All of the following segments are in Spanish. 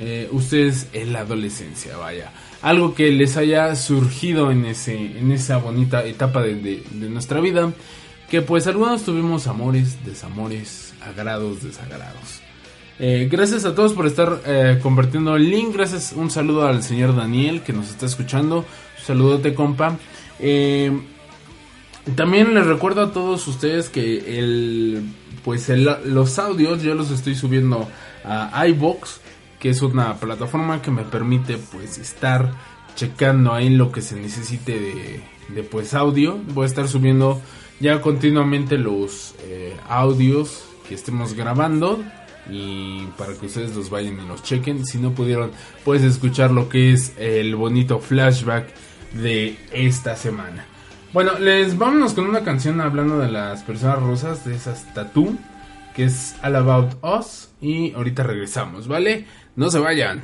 Eh, ustedes en la adolescencia, vaya. Algo que les haya surgido en, ese, en esa bonita etapa de, nuestra vida. Que pues algunos tuvimos amores, desamores, agrados, desagrados. Eh, gracias a todos por estar eh, compartiendo el link. Gracias, un saludo al señor Daniel que nos está escuchando. Saludote, compa. también les recuerdo a todos ustedes que el, pues los audios yo los estoy subiendo a iBox que es una plataforma que me permite pues estar checando ahí lo que se necesite de, pues audio. Voy a estar subiendo ya continuamente los eh, audios que estemos grabando y para que ustedes los vayan y los chequen. Si no pudieron, puedes escuchar lo que es el bonito flashback de esta semana. Bueno, les vámonos con una canción hablando de las personas rosas, de esas tattoo, que es All About Us. Y ahorita regresamos, ¿vale? No se vayan.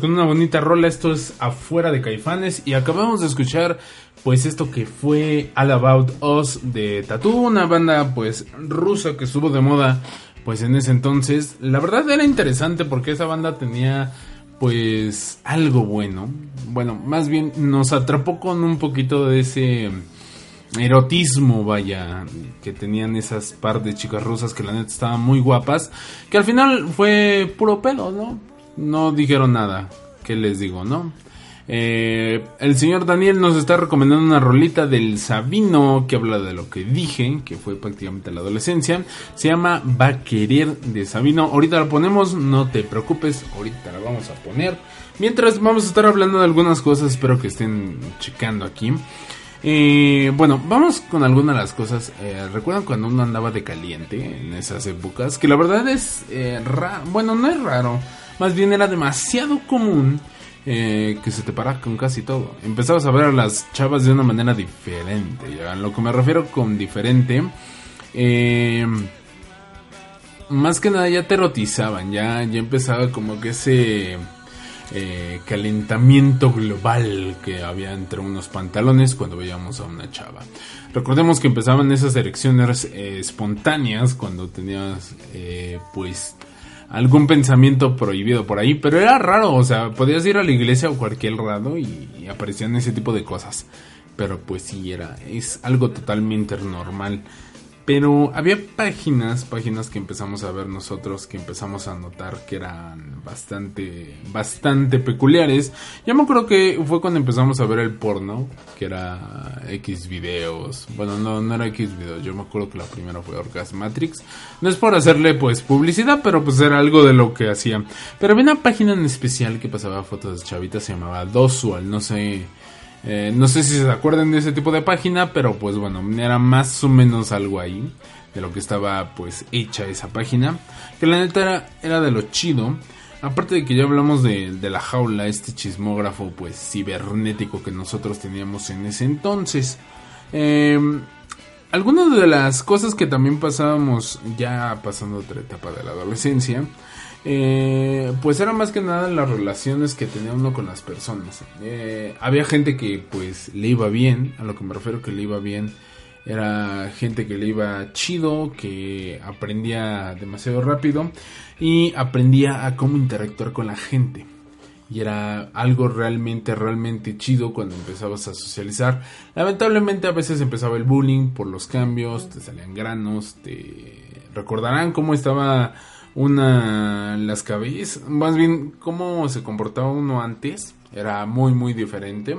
Con una bonita rola, esto es afuera de Caifanes y acabamos de escuchar pues esto que fue All About Us de Tattoo, una banda pues rusa que estuvo de moda pues en ese entonces. La verdad era interesante porque esa banda tenía pues algo bueno. Bueno, más bien nos atrapó con un poquito de ese erotismo, vaya, que tenían esas par de chicas rusas que la neta estaban muy guapas, que al final fue puro pedo, ¿no? No dijeron nada, ¿qué les digo, no? Eh, el señor Daniel nos está recomendando una rolita del Sabino que habla de lo que dije, que fue prácticamente la adolescencia. Se llama Va a querer de Sabino. Ahorita la ponemos, no te preocupes, ahorita la vamos a poner. Mientras vamos a estar hablando de algunas cosas, espero que estén checando aquí. Eh, bueno, vamos con algunas de las cosas. Eh, ¿Recuerdan cuando uno andaba de caliente en esas épocas? Que la verdad es eh, raro. Bueno, no es raro. Más bien era demasiado común eh, que se te para con casi todo. Empezabas a ver a las chavas de una manera diferente. ¿ya? Lo que me refiero con diferente. Eh, más que nada ya te erotizaban. Ya, ya empezaba como que ese eh, calentamiento global que había entre unos pantalones cuando veíamos a una chava. Recordemos que empezaban esas erecciones eh, espontáneas cuando tenías pues algún pensamiento prohibido por ahí, pero era raro, o sea, podías ir a la iglesia o cualquier lado y, aparecían ese tipo de cosas. Pero pues sí, era, es algo totalmente normal. Pero había páginas, páginas que empezamos a ver nosotros, que empezamos a notar que eran bastante, bastante peculiares. Yo me acuerdo que fue cuando empezamos a ver el porno, que era X videos. Bueno, no, no era X videos, yo me acuerdo que la primera fue Orgasmatrix. No es por hacerle pues publicidad, pero pues era algo de lo que hacía. Pero había una página en especial que pasaba fotos de chavitas, se llamaba Dosual, no sé eh, no sé si se acuerdan de ese tipo de página, pero pues bueno, era más o menos algo ahí de lo que estaba pues hecha esa página. Que la neta era, era de lo chido. Aparte de que ya hablamos de, la jaula, este chismógrafo pues cibernético que nosotros teníamos en ese entonces. Eh, algunas de las cosas que también pasábamos ya pasando otra etapa de la adolescencia eh, pues era más que nada las relaciones que tenía uno con las personas. Eh, había gente que pues le iba bien, a lo que me refiero que le iba bien, era gente que le iba chido, que aprendía demasiado rápido y aprendía a cómo interactuar con la gente. Y era algo realmente, realmente chido cuando empezabas a socializar. Lamentablemente a veces empezaba el bullying por los cambios, te salían granos, te recordarán cómo estaba una las cabezas, más bien cómo se comportaba uno antes, era muy muy diferente.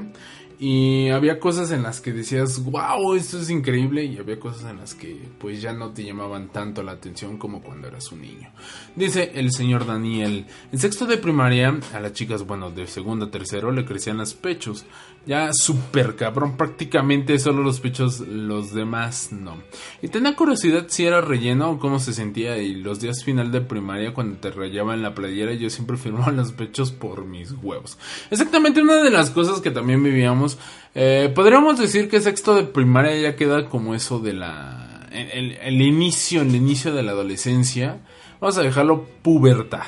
Y había cosas en las que decías, wow, esto es increíble. Y había cosas en las que pues ya no te llamaban tanto la atención como cuando eras un niño. Dice el señor Daniel, en sexto de primaria a las chicas, bueno, de segundo a tercero le crecían los pechos. Ya súper cabrón, prácticamente solo los pechos, los demás no. Y tenía curiosidad si era relleno o cómo se sentía. Y los días final de primaria, cuando te rayaban la playera, yo siempre firmaba los pechos por mis huevos. Exactamente una de las cosas que también vivíamos. Eh, podríamos decir que sexto de primaria ya queda como eso de la. El, el inicio, el inicio de la adolescencia. Vamos a dejarlo pubertad.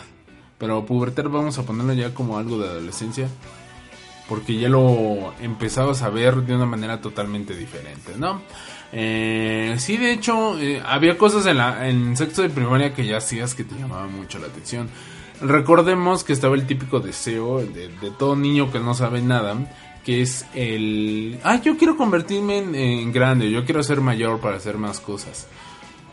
Pero pubertad vamos a ponerlo ya como algo de adolescencia porque ya lo empezabas a ver de una manera totalmente diferente, ¿no? Eh, sí, de hecho, eh, había cosas en, la, en sexto de primaria que ya hacías que te llamaban mucho la atención. Recordemos que estaba el típico deseo de, de todo niño que no sabe nada, que es el... Ah, yo quiero convertirme en, en grande, yo quiero ser mayor para hacer más cosas.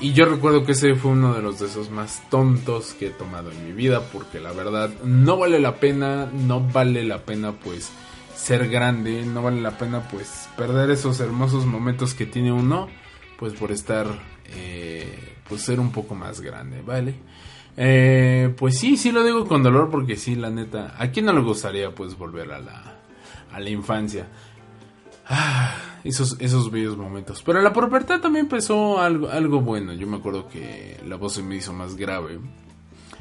Y yo recuerdo que ese fue uno de los deseos más tontos que he tomado en mi vida, porque la verdad no vale la pena, no vale la pena pues ser grande, no vale la pena pues perder esos hermosos momentos que tiene uno, pues por estar, eh, pues ser un poco más grande, ¿vale? Eh, pues sí, sí lo digo con dolor porque sí, la neta, ¿a quién no le gustaría pues volver a la, a la infancia? Ah, esos, esos bellos momentos. Pero la pubertad también empezó algo, algo bueno. Yo me acuerdo que la voz se me hizo más grave.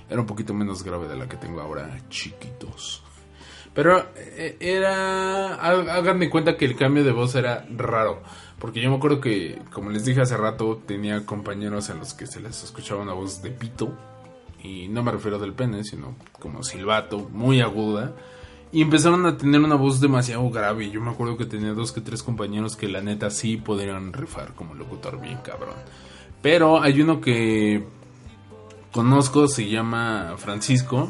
Era un poquito menos grave de la que tengo ahora, chiquitos. Pero eh, era. Háganme cuenta que el cambio de voz era raro. Porque yo me acuerdo que, como les dije hace rato, tenía compañeros en los que se les escuchaba una voz de pito. Y no me refiero del pene, sino como silbato, muy aguda. Y empezaron a tener una voz demasiado grave. Yo me acuerdo que tenía dos que tres compañeros que la neta sí podrían rifar como locutor bien cabrón. Pero hay uno que conozco, se llama Francisco.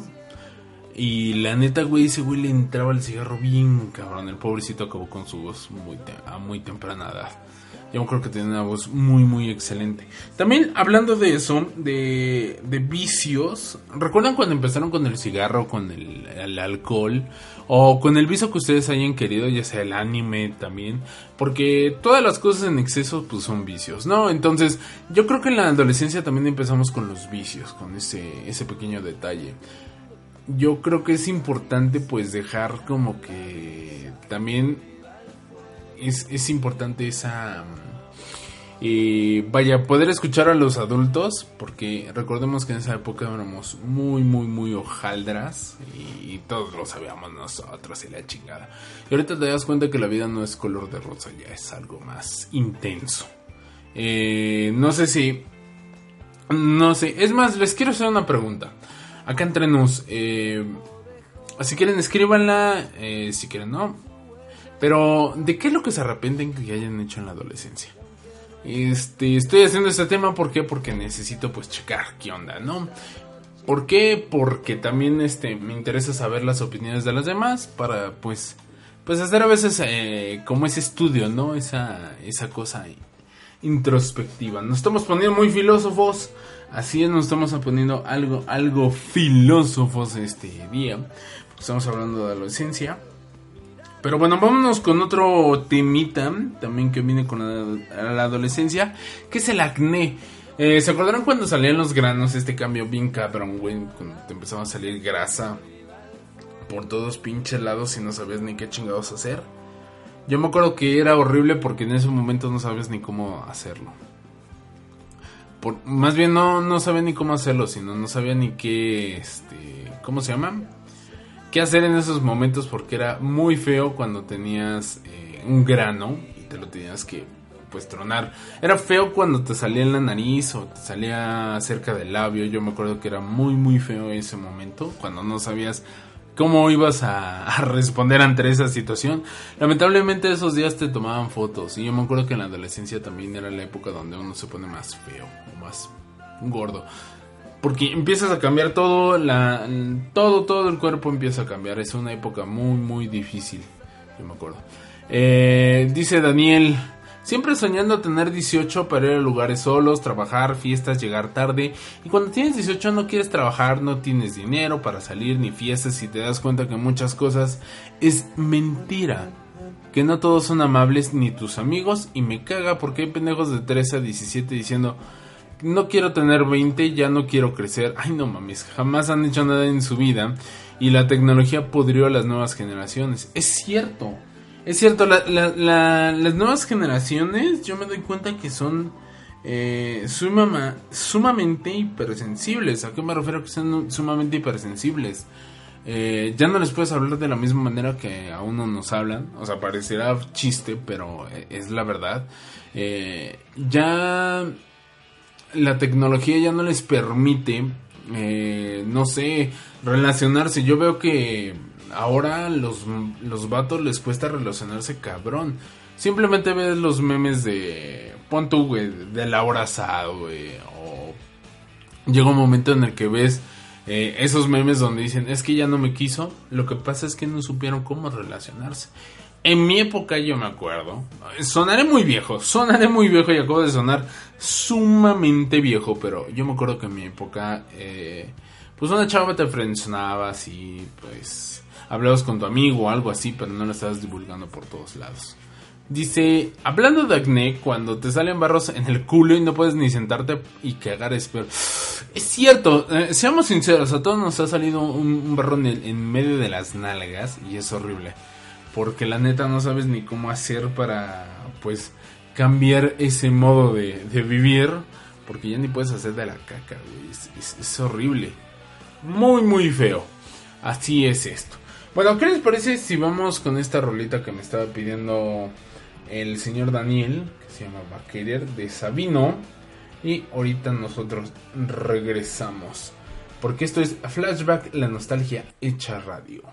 Y la neta, güey, ese güey le entraba el cigarro bien cabrón. El pobrecito acabó con su voz muy a muy temprana edad. Yo creo que tiene una voz muy, muy excelente. También hablando de eso, de, de vicios, ¿recuerdan cuando empezaron con el cigarro, con el, el, alcohol? O con el vicio que ustedes hayan querido, ya sea el anime también. Porque todas las cosas en exceso pues son vicios, ¿no? Entonces yo creo que en la adolescencia también empezamos con los vicios, con ese, ese pequeño detalle. Yo creo que es importante pues dejar como que también es, es importante esa y vaya, poder escuchar a los adultos, porque recordemos que en esa época éramos muy, muy, muy hojaldras y, todos lo sabíamos nosotros y la chingada. Y ahorita te das cuenta que la vida no es color de rosa, ya es algo más intenso. Eh, no sé si... No sé, es más, les quiero hacer una pregunta. Acá entre nos, eh, si quieren escríbanla, eh, si quieren no. Pero, ¿de qué es lo que se arrepienten que hayan hecho en la adolescencia? Este, estoy haciendo este tema. Porque necesito pues checar qué onda, ¿no? ¿Por qué? Porque también este, me interesa saber las opiniones de las demás para pues, pues hacer a veces eh, como ese estudio, ¿no? Esa, esa cosa introspectiva. Nos estamos poniendo muy filósofos, así es, nos estamos poniendo algo, algo filósofos este día. Estamos hablando de adolescencia. Pero bueno, vámonos con otro temita también que viene con la, adolescencia, que es el acné. Eh, ¿Se acordaron cuando salían los granos? Este cambio bien cabrón, güey, cuando te empezaba a salir grasa por todos pinches lados y no sabías ni qué chingados hacer. Yo me acuerdo que era horrible porque en ese momento no sabes ni cómo hacerlo. Por, más bien no, no sabía ni cómo hacerlo, sino no sabía ni qué, este, ¿cómo se llama? Qué hacer en esos momentos porque era muy feo cuando tenías eh, un grano y te lo tenías que pues tronar. Era feo cuando te salía en la nariz o te salía cerca del labio. Yo me acuerdo que era muy muy feo ese momento cuando no sabías cómo ibas a, a, responder ante esa situación. Lamentablemente esos días te tomaban fotos y yo me acuerdo que en la adolescencia también era la época donde uno se pone más feo o más gordo porque empiezas a cambiar todo, la, todo, todo el cuerpo empieza a cambiar. Es una época muy, muy difícil. Yo me acuerdo. Eh, dice Daniel, siempre soñando tener 18 para ir a lugares solos, trabajar, fiestas, llegar tarde. Y cuando tienes 18 no quieres trabajar, no tienes dinero para salir ni fiestas y te das cuenta que muchas cosas es mentira. Que no todos son amables ni tus amigos y me caga porque hay pendejos de 13 a 17 diciendo no quiero tener 20, ya no quiero crecer. Ay, no mames, jamás han hecho nada en su vida y la tecnología pudrió a las nuevas generaciones. Es cierto, es cierto, las nuevas generaciones yo me doy cuenta que son eh, sumamente hipersensibles. ¿A qué me refiero que son sumamente hipersensibles? Eh, ya no les puedes hablar de la misma manera que a uno nos hablan. O sea, parecerá chiste, pero eh, es la verdad. ya la tecnología ya no les permite, eh, no sé, relacionarse. Yo veo que ahora los, los vatos les cuesta relacionarse cabrón. Simplemente ves los memes de, pon tú, güey, de Laura Asado, güey, llega un momento en el que ves eh, esos memes donde dicen, es que ya no me quiso, lo que pasa es que no supieron cómo relacionarse. En mi época yo me acuerdo, sonaré muy viejo, sonaré muy viejo y acabo de sonar sumamente viejo, pero yo me acuerdo que en mi época, eh, pues una chava te frencionaba así, pues hablabas con tu amigo o algo así, pero no lo estabas divulgando por todos lados. Dice, hablando de acné, cuando te salen barros en el culo y no puedes ni sentarte y cagar es peor. Es cierto, eh, seamos sinceros, a todos nos ha salido un, barro en medio de las nalgas y es horrible porque la neta no sabes ni cómo hacer para pues cambiar ese modo de, vivir porque ya ni puedes hacer de la caca Es, horrible. Muy muy feo. Así es esto. Bueno qué les parece si vamos con esta rolita que me estaba pidiendo el señor Daniel que se llama Baquerer de Sabino y ahorita nosotros regresamos porque esto es Flashback la nostalgia hecha radio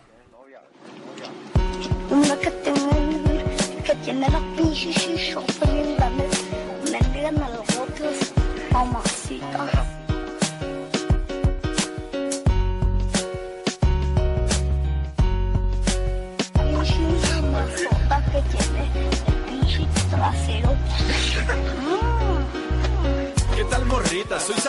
que tiene la pinche chichota bien grande. Mendigan a los otros, mamacita. Pinche mamazota que tiene el pinche trasero.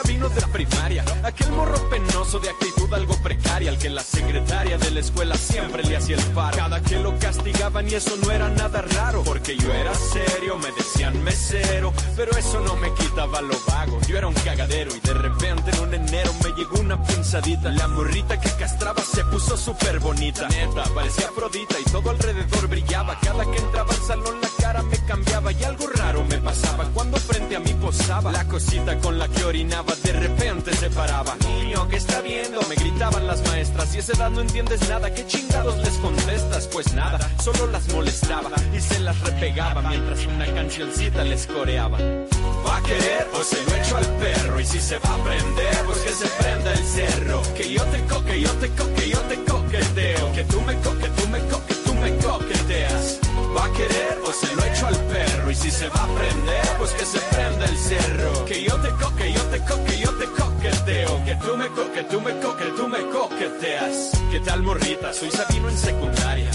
Vino de primaria. Aquel morro penoso de actitud algo precaria, al que la secretaria de la escuela siempre le hacía el paro. Cada que lo castigaban y eso no era nada raro, porque yo era serio, me decían mesero, pero eso no me quitaba lo vago. Yo era un cagadero y de repente en un enero me llegó una pinzadita. La morrita que castraba se puso súper bonita. Neta, parecía Afrodita y todo alrededor brillaba. Cada que entraba al salón la cara me cambiaba y algo raro me pasaba cuando frente a mí posaba. La cosita con la que orinaba de repente se paraba. Niño, ¿qué está viendo? Me gritaban las maestras y ese edad no entiendes nada. ¿Qué chingados les contestas? Pues nada, solo las molestaba y se las repegaba mientras una cancioncita les coreaba. Va a querer, pues se lo echo al perro y si se va a prender, pues que se prenda el cerro. Que yo te coque, yo te coque, yo te coqueteo. Que tú me coque, tú me coque, tú me coqueteas. Va a querer, pues se lo echo al perro y si se va a prender, pues que se prenda el cerro. Que yo te coque, yo te coque, yo te coqueteo. Que tú me coque, tú me coque, tú me coqueteas. ¿Qué tal morrita? Soy Sabino en secundaria.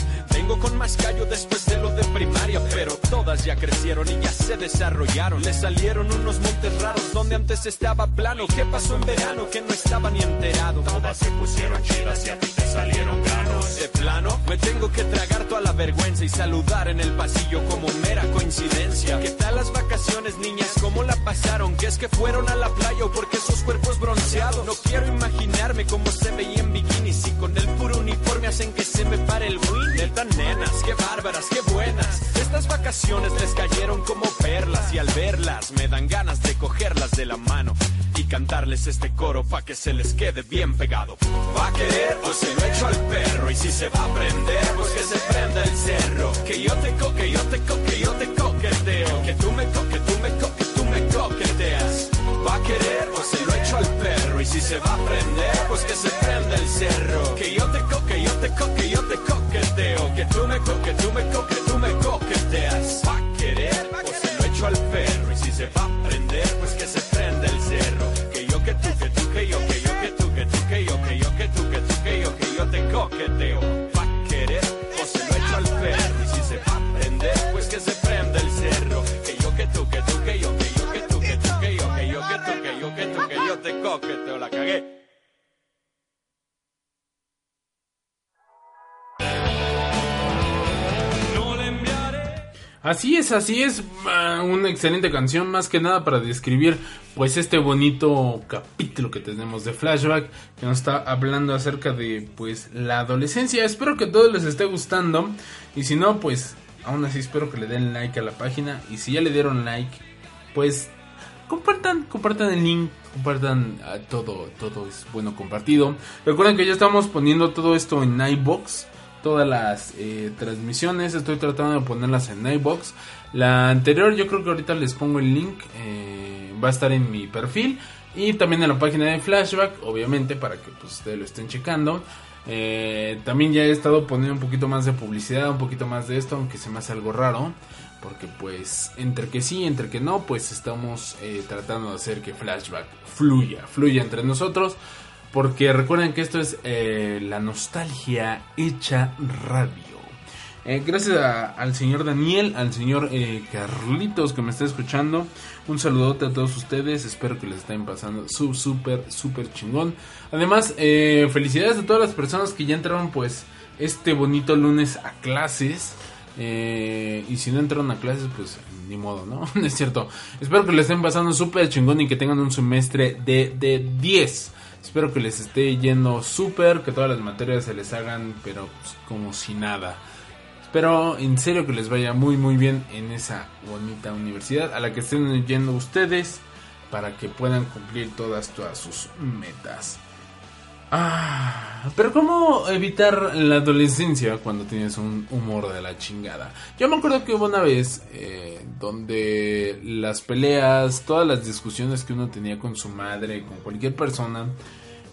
Vengo con más callo después de lo de primaria, pero todas ya crecieron y ya se desarrollaron. Le salieron unos montes raros donde antes estaba plano. ¿Qué pasó en verano que no estaba ni enterado? Todas se pusieron chidas y a ti te salieron granos. De plano, me tengo que tragar toda la vergüenza y saludar en el pasillo como mera coincidencia. ¿Qué tal las vacaciones, niñas? ¿Cómo la pasaron? ¿Qué es que fueron a la playa o porque esos cuerpos bronceados? No quiero imaginarme cómo se veía en bikinis y con el puro uniforme hacen que se me pare el win. Qué bárbaras, qué buenas. Estas vacaciones les cayeron como perlas y al verlas me dan ganas de cogerlas de la mano y cantarles este coro pa' que se les quede bien pegado. Va a querer, pues se lo echo al perro y si se va a prender, pues que se prenda el cerro. Que yo te coque, yo te coque, yo te coqueteo. Que tú me coque, tú me coque, tú me coqueteas. Va a querer, pues se lo echo al perro y si se va a prender, pues que se prenda el cerro. Tú me coque, tú me coque, tú me coqueteas. Va a querer, pues se lo echo al perro y si se va a prender, pues que se prenda el cerro. Que yo que tú, que tú, que yo, que yo, que tú, que tú, que yo, que yo, que tú, que tú, que yo, que yo te coqueteo. Va a querer, pues se lo echo al perro y si se va a prender, pues que se prenda el cerro. Que yo que tú, que tú, que yo, que yo, que tú, que tú, que yo, que yo, que tú, que yo, que tú, que yo te coqueteo. Así es, así es, una excelente canción, más que nada para describir pues este bonito capítulo que tenemos de Flashback, que nos está hablando acerca de pues la adolescencia. Espero que a todos les esté gustando y si no, pues aún así espero que le den like a la página y si ya le dieron like, pues compartan, compartan el link, compartan ah, todo, todo es bueno compartido. Recuerden que ya estamos poniendo todo esto en iBox todas las eh, transmisiones. Estoy tratando de ponerlas en iBox. La anterior, yo creo que ahorita les pongo el link. eh, va a estar en mi perfil. Y también en la página de Flashback, obviamente, para que pues, ustedes lo estén checando. Eh, también ya he estado poniendo un poquito más de publicidad, un poquito más de esto, aunque se me hace algo raro. Porque pues entre que sí, entre que no, pues estamos tratando de hacer que Flashback fluya, fluya entre nosotros. Porque recuerden que esto es eh, la nostalgia hecha radio. Eh, gracias al señor Daniel, al señor eh, Carlitos que me está escuchando. Un saludote a todos ustedes. Espero que les estén pasando súper, súper chingón. Además, felicidades a todas las personas que ya entraron pues este bonito lunes a clases. Y si no entraron a clases, pues ni modo, ¿no? Es cierto. Espero que les estén pasando súper chingón y que tengan un semestre de 10. Espero que les esté yendo súper, que todas las materias se les hagan, pero pues, como si nada. Espero en serio que les vaya muy muy bien en esa bonita universidad a la que estén yendo ustedes para que puedan cumplir todas, todas sus metas. Ah, pero ¿cómo evitar la adolescencia cuando tienes un humor de la chingada? Yo me acuerdo que hubo una vez eh, donde las peleas, todas las discusiones que uno tenía con su madre, con cualquier persona,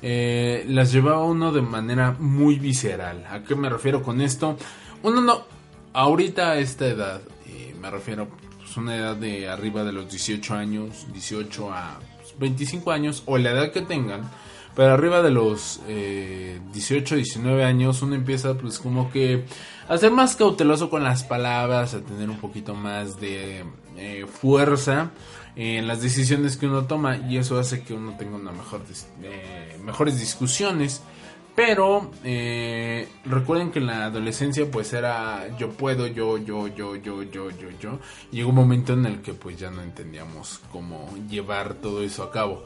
eh, las llevaba uno de manera muy visceral. ¿A qué me refiero con esto? Uno no, ahorita a esta edad, eh, me refiero pues, una edad de arriba de los 18 años, 18 a pues, 25 años, o la edad que tengan, pero arriba de los eh, 18, 19 años uno empieza pues como que a ser más cauteloso con las palabras, a tener un poquito más de eh, fuerza en las decisiones que uno toma y eso hace que uno tenga una mejor eh, mejores discusiones. Pero eh, recuerden que en la adolescencia pues era yo puedo, yo, yo, yo, yo, yo, yo, yo. Llegó un momento en el que pues ya no entendíamos cómo llevar todo eso a cabo.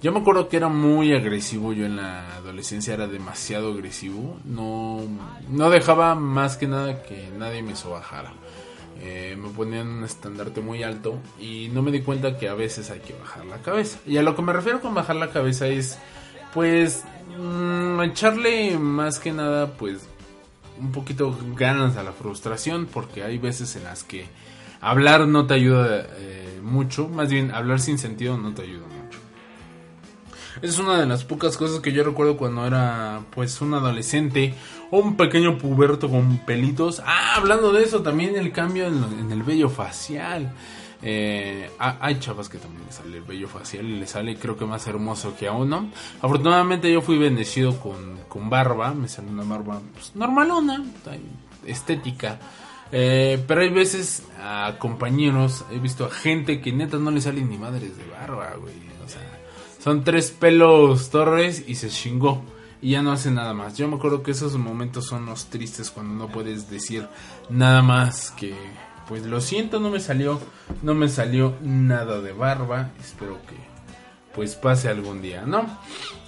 Yo me acuerdo que era muy agresivo yo en la adolescencia, era demasiado agresivo. No, no dejaba más que nada que nadie me sobajara. Eh, me ponían un estandarte muy alto y no me di cuenta que a veces hay que bajar la cabeza. Y a lo que me refiero con bajar la cabeza es pues mm, echarle más que nada pues un poquito ganas a la frustración porque hay veces en las que hablar no te ayuda eh, mucho, más bien hablar sin sentido no te ayuda mucho. Es una de las pocas cosas que yo recuerdo cuando era pues un adolescente un pequeño puberto con pelitos. Ah, hablando de eso, también el cambio en, el vello facial. Eh, hay chavas que también le sale el vello facial y le sale creo que más hermoso que a uno. Afortunadamente yo fui bendecido con, barba, me sale una barba pues, normalona, estética. Eh, pero hay veces a compañeros, he visto a gente que neta no le salen ni madres de barba, güey. Son tres pelos torres y se chingó. Y ya no hace nada más. Yo me acuerdo que esos momentos son los tristes cuando no puedes decir nada más que pues lo siento, no me salió, no me salió nada de barba. Espero que pues pase algún día, ¿no?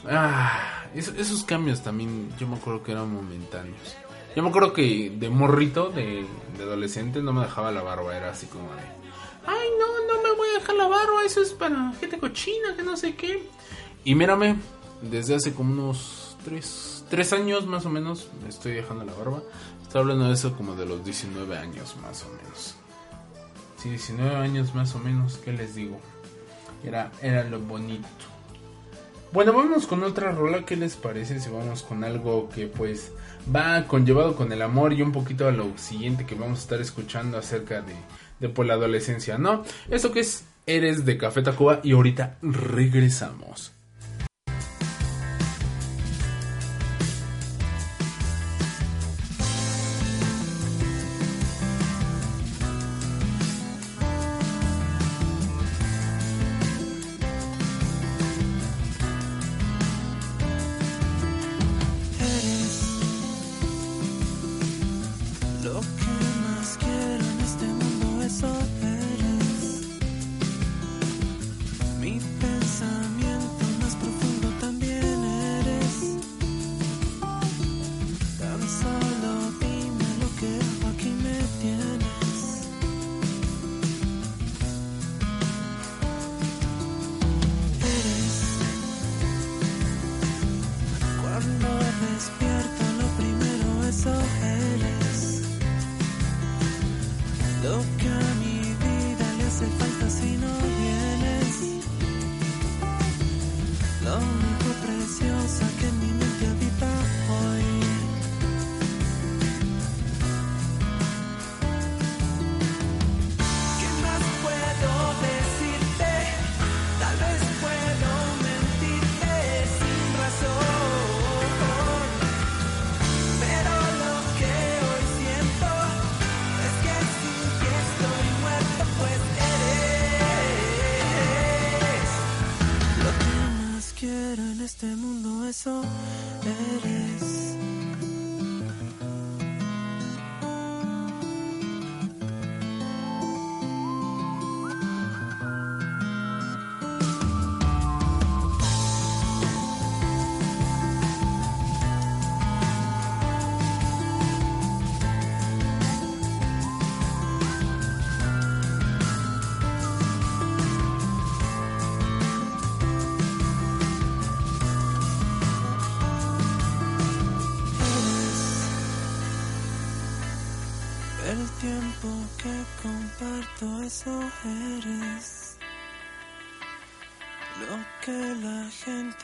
Ah, esos cambios también yo me acuerdo que eran momentáneos. Yo me acuerdo que de morrito, de, de adolescente, no me dejaba la barba, era así como de, ay no, no la barba, eso es para gente cochina, que no sé qué. Y mírame, desde hace como unos tres, tres años más o menos me estoy dejando la barba. Estoy hablando de eso como de los 19 años más o menos. Sí, 19 años más o menos, ¿qué les digo? Era, era lo bonito. Bueno, vamos con otra rola. ¿Qué les parece si vamos con algo que pues va conllevado con el amor y un poquito a lo siguiente que vamos a estar escuchando acerca de, de por la adolescencia, ¿no? Eso que es Eres de Café Tacuba y ahorita regresamos.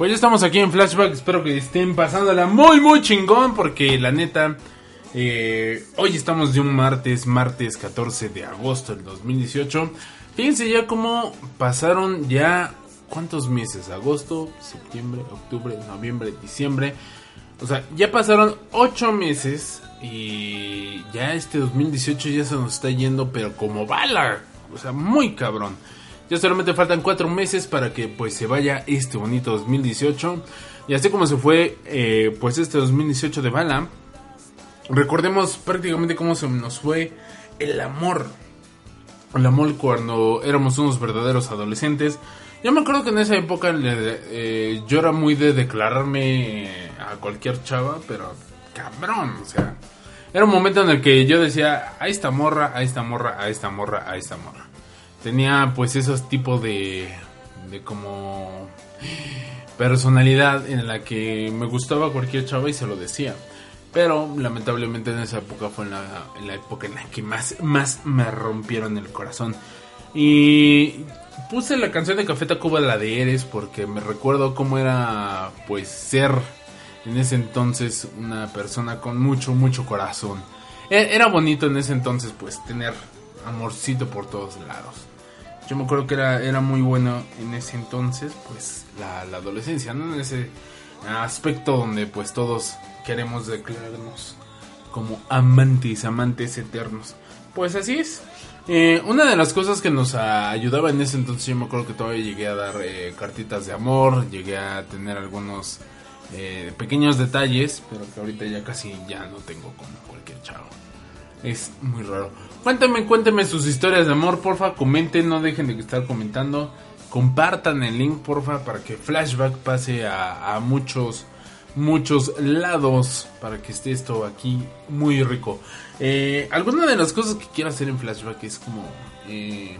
Pues ya estamos aquí en Flashback. Espero que estén pasándola muy, muy chingón. Porque la neta, eh, hoy estamos de un martes, martes 14 de agosto del 2018. Fíjense ya cómo pasaron ya. ¿Cuántos meses? Agosto, septiembre, octubre, noviembre, diciembre. O sea, ya pasaron 8 meses. Y ya este 2018 ya se nos está yendo, pero como bala. O sea, muy cabrón. Ya solamente faltan cuatro meses para que pues se vaya este bonito 2018. Y así como se fue eh, pues este 2018 de bala. Recordemos prácticamente cómo se nos fue el amor. El amor cuando éramos unos verdaderos adolescentes. Yo me acuerdo que en esa época eh, yo era muy de declararme a cualquier chava, pero cabrón, o sea, era un momento en el que yo decía, a esta morra, a esta morra, a esta morra, a esta morra tenía pues esos tipos de, de como personalidad en la que me gustaba cualquier chava y se lo decía. Pero lamentablemente en esa época fue en la, época en la que más, más me rompieron el corazón. Y puse la canción de Café Tacuba, la de Eres, porque me recuerdo cómo era pues ser en ese entonces una persona con mucho, mucho corazón. E, era bonito en ese entonces pues tener amorcito por todos lados. Yo me acuerdo que era, era muy bueno en ese entonces, pues la, adolescencia, ¿no? En ese aspecto donde pues todos queremos declararnos como amantes, amantes eternos. Pues así es. Eh, una de las cosas que nos ayudaba en ese entonces, yo me acuerdo que todavía llegué a dar eh, cartitas de amor, llegué a tener algunos eh, pequeños detalles, pero que ahorita ya casi ya no tengo como cualquier chavo. Es muy raro. Cuéntame, cuéntame sus historias de amor, porfa. Comenten, no dejen de estar comentando. Compartan el link, porfa, para que Flashback pase a, muchos, muchos lados. Para que esté esto aquí muy rico. Eh, alguna de las cosas que quiero hacer en Flashback es como... Eh,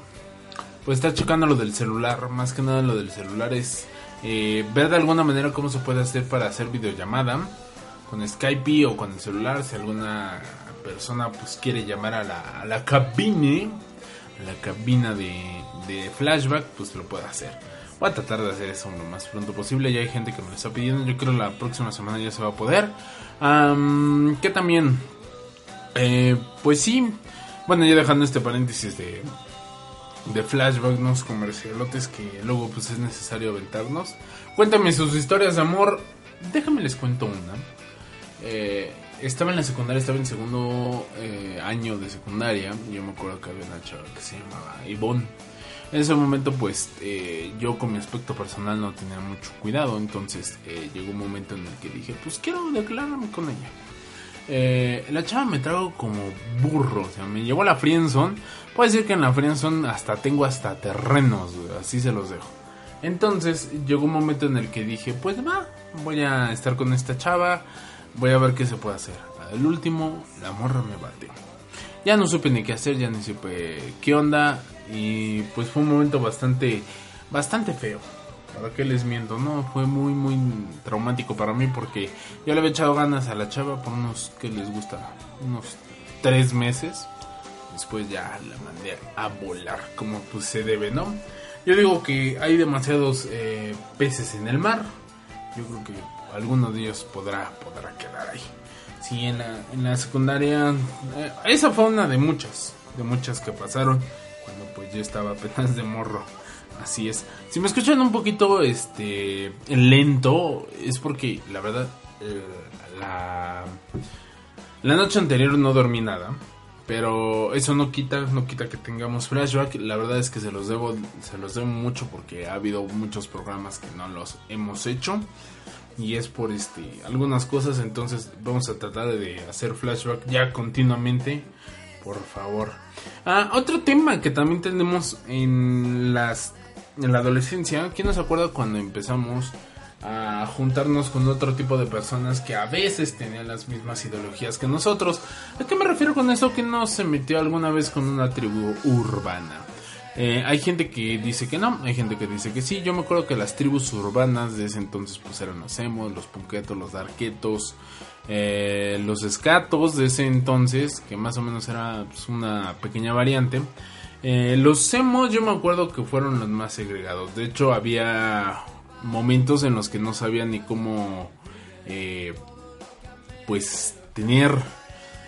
pues estar checando lo del celular. Más que nada lo del celular es eh, ver de alguna manera cómo se puede hacer para hacer videollamada. Con Skype o con el celular. Si alguna persona pues quiere llamar a la, a la cabine, a la cabina de, flashback, pues lo puede hacer. Voy a tratar de hacer eso lo más pronto posible. Ya hay gente que me lo está pidiendo. Yo creo la próxima semana ya se va a poder. que también, eh, pues sí. Bueno, ya dejando este paréntesis de, de flashback, unos comercialotes que luego pues es necesario aventarnos. Cuéntame sus historias de amor. Déjame les cuento una. Eh, estaba en la secundaria, estaba en segundo eh, año de secundaria. Yo me acuerdo que había una chava que se llamaba Ivonne. En ese momento, pues eh, yo con mi aspecto personal no tenía mucho cuidado. Entonces eh, llegó un momento en el que dije, pues quiero declararme con ella. la chava me trajo como burro, o sea, me llevó a la Friendzone. Puede decir que en la hasta tengo hasta terrenos, así se los dejo. Entonces llegó un momento en el que dije, pues va, voy a estar con esta chava Voy a ver qué se puede hacer. El último, la morra me bate. Ya no supe ni qué hacer, ya ni supe qué onda. Y pues fue un momento bastante, bastante feo. ¿Para qué les miento? No, fue muy, muy traumático para mí porque yo le había echado ganas a la chava por unos, que les gusta? Unos tres meses. Después ya la mandé a volar como pues se debe, ¿no? Yo digo que hay demasiados eh, peces en el mar. Yo creo que alguno de ellos podrá, podrá quedar ahí. Sí, en la, en la secundaria, eh, esa fue una de muchas, de muchas que pasaron cuando pues yo estaba apenas de morro. Así es. Si me escuchan un poquito este lento, es porque la verdad eh, la, la noche anterior no dormí nada. Pero eso no quita, no quita que tengamos flashback. La verdad es que se los debo, se los debo mucho porque ha habido muchos programas que no los hemos hecho y es por este algunas cosas entonces vamos a tratar de hacer flashback ya continuamente por favor. Ah, otro tema que también tenemos en las en la adolescencia quién nos acuerda cuando empezamos a juntarnos con otro tipo de personas que a veces tenían las mismas ideologías que nosotros a qué me refiero con eso que no se metió alguna vez con una tribu urbana eh, hay gente que dice que no, hay gente que dice que sí. Yo me acuerdo que las tribus urbanas de ese entonces pues eran los emos, los punquetos, los darquetos, eh, los escatos de ese entonces, que más o menos era pues, una pequeña variante. Eh, los emos yo me acuerdo que fueron los más segregados. De hecho había momentos en los que no sabía ni cómo, eh, pues, tener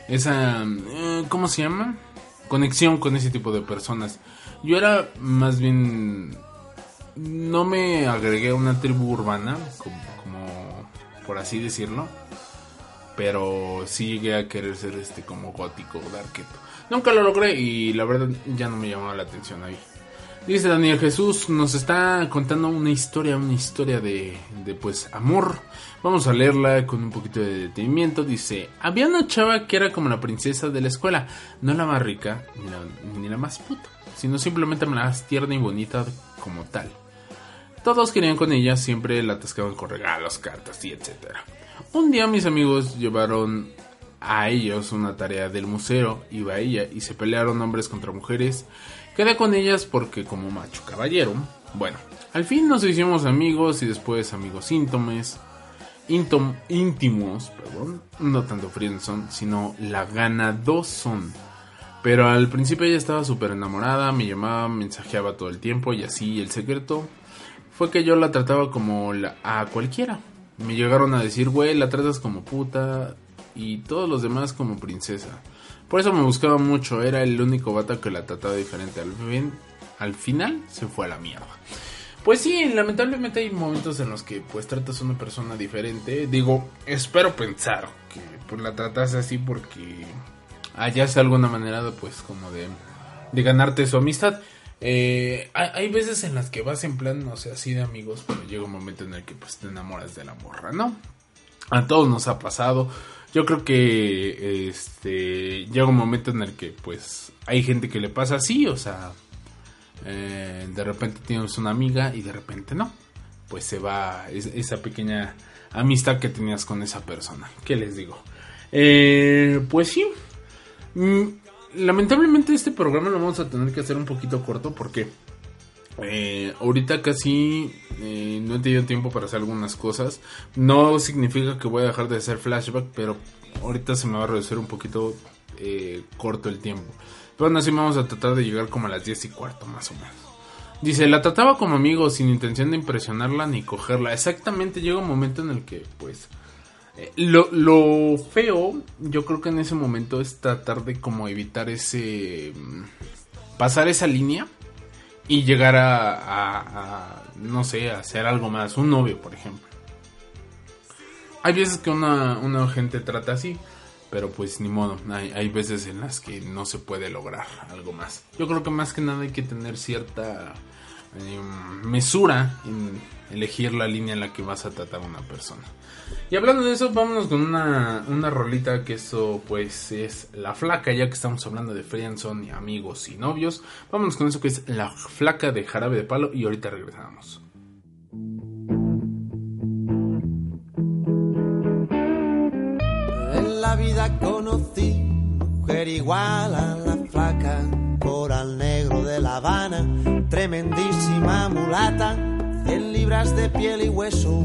esa, eh, ¿cómo se llama? Conexión con ese tipo de personas. Yo era más bien, no me agregué a una tribu urbana, como, por así decirlo, pero sí llegué a querer ser este como gótico, darketo. Nunca lo logré y la verdad ya no me llamaba la atención ahí. Dice Daniel Jesús, nos está contando una historia, una historia de, de pues amor. Vamos a leerla con un poquito de detenimiento. Dice, había una chava que era como la princesa de la escuela, no la más rica ni la, ni la más puta, sino simplemente la más tierna y bonita como tal. Todos querían con ella, siempre la atascaban con regalos, cartas y etcétera. Un día mis amigos llevaron a ellos una tarea del museo, iba ella y se pelearon hombres contra mujeres. Quedé con ellas porque como macho caballero. Bueno, al fin nos hicimos amigos y después amigos íntomes, íntom- íntimos, perdón, no tanto friendzone, sino la son. Pero al principio ella estaba súper enamorada, me llamaba, mensajeaba todo el tiempo y así el secreto fue que yo la trataba como la- a cualquiera. Me llegaron a decir, güey, la tratas como puta y todos los demás como princesa. Por eso me buscaba mucho, era el único vato que la trataba diferente. Al, fin, al final se fue a la mierda. Pues sí, lamentablemente hay momentos en los que pues tratas a una persona diferente. Digo, espero pensar que pues la tratas así porque hayas alguna manera de pues como de, de ganarte su amistad. Eh, hay, veces en las que vas en plan, no sé, así de amigos, pero llega un momento en el que pues te enamoras de la morra, ¿no? A todos nos ha pasado. Yo creo que este llega un momento en el que pues hay gente que le pasa así, o sea, eh, de repente tienes una amiga y de repente no. Pues se va es- esa pequeña amistad que tenías con esa persona. ¿Qué les digo? Eh, pues sí. Mm, lamentablemente este programa lo vamos a tener que hacer un poquito corto porque eh, ahorita casi eh, no he tenido tiempo para hacer algunas cosas. No significa que voy a dejar de hacer flashback, pero ahorita se me va a reducir un poquito eh, corto el tiempo. Pero aún así vamos a tratar de llegar como a las 10 y cuarto más o menos. Dice, la trataba como amigo sin intención de impresionarla ni cogerla. Exactamente llega un momento en el que pues... eh, lo, feo, yo creo que en ese momento es tratar de como evitar ese... mm, pasar esa línea y llegar a, a- no sé, a hacer algo más, un novio, por ejemplo. Hay veces que una, una gente trata así, pero pues ni modo, hay, veces en las que no se puede lograr algo más. Yo creo que más que nada hay que tener cierta eh, mesura en elegir la línea en la que vas a tratar a una persona. Y hablando de eso, vámonos con una, una rolita que eso pues es La Flaca, ya que estamos hablando de friendzone y amigos y novios. Vámonos con eso que es La Flaca de Jarabe de Palo y ahorita regresamos. En la vida conocí mujer igual a la flaca, coral negro de La Habana, tremendísima mulata, 100 libras de piel y hueso,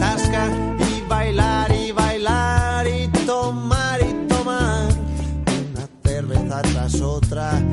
cerveza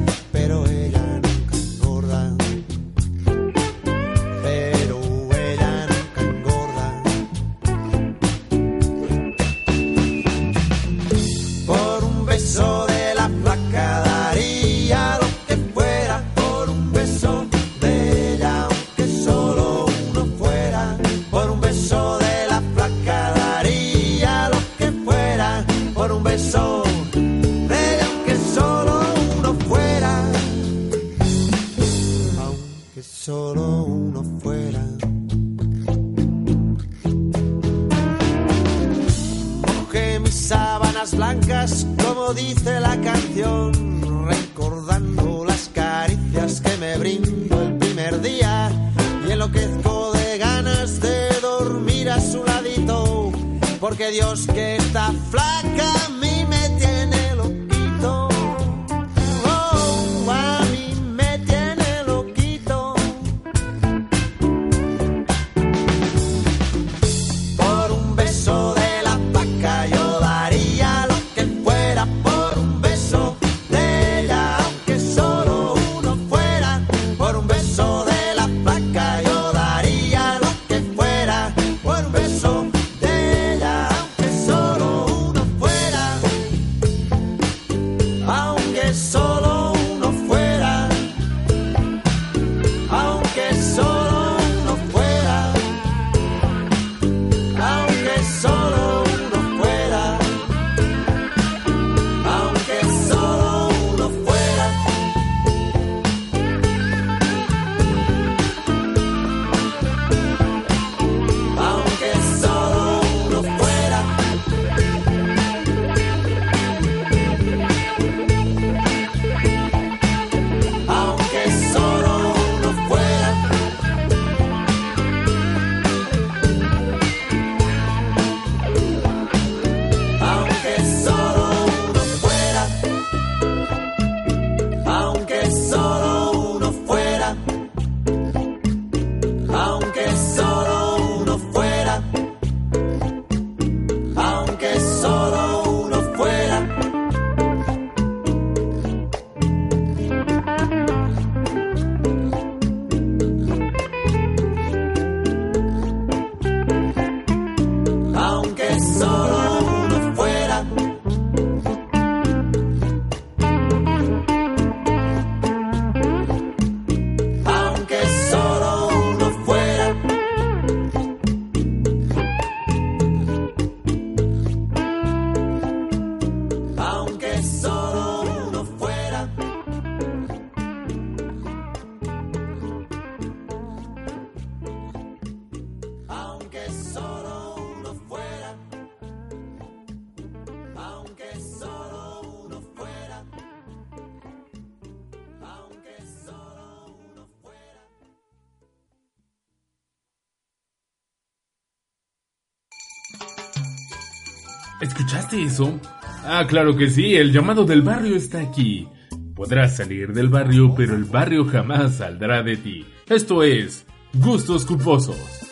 ¿Escuchaste eso? Ah, claro que sí, el llamado del barrio está aquí. Podrás salir del barrio, pero el barrio jamás saldrá de ti. Esto es Gustos Culposos.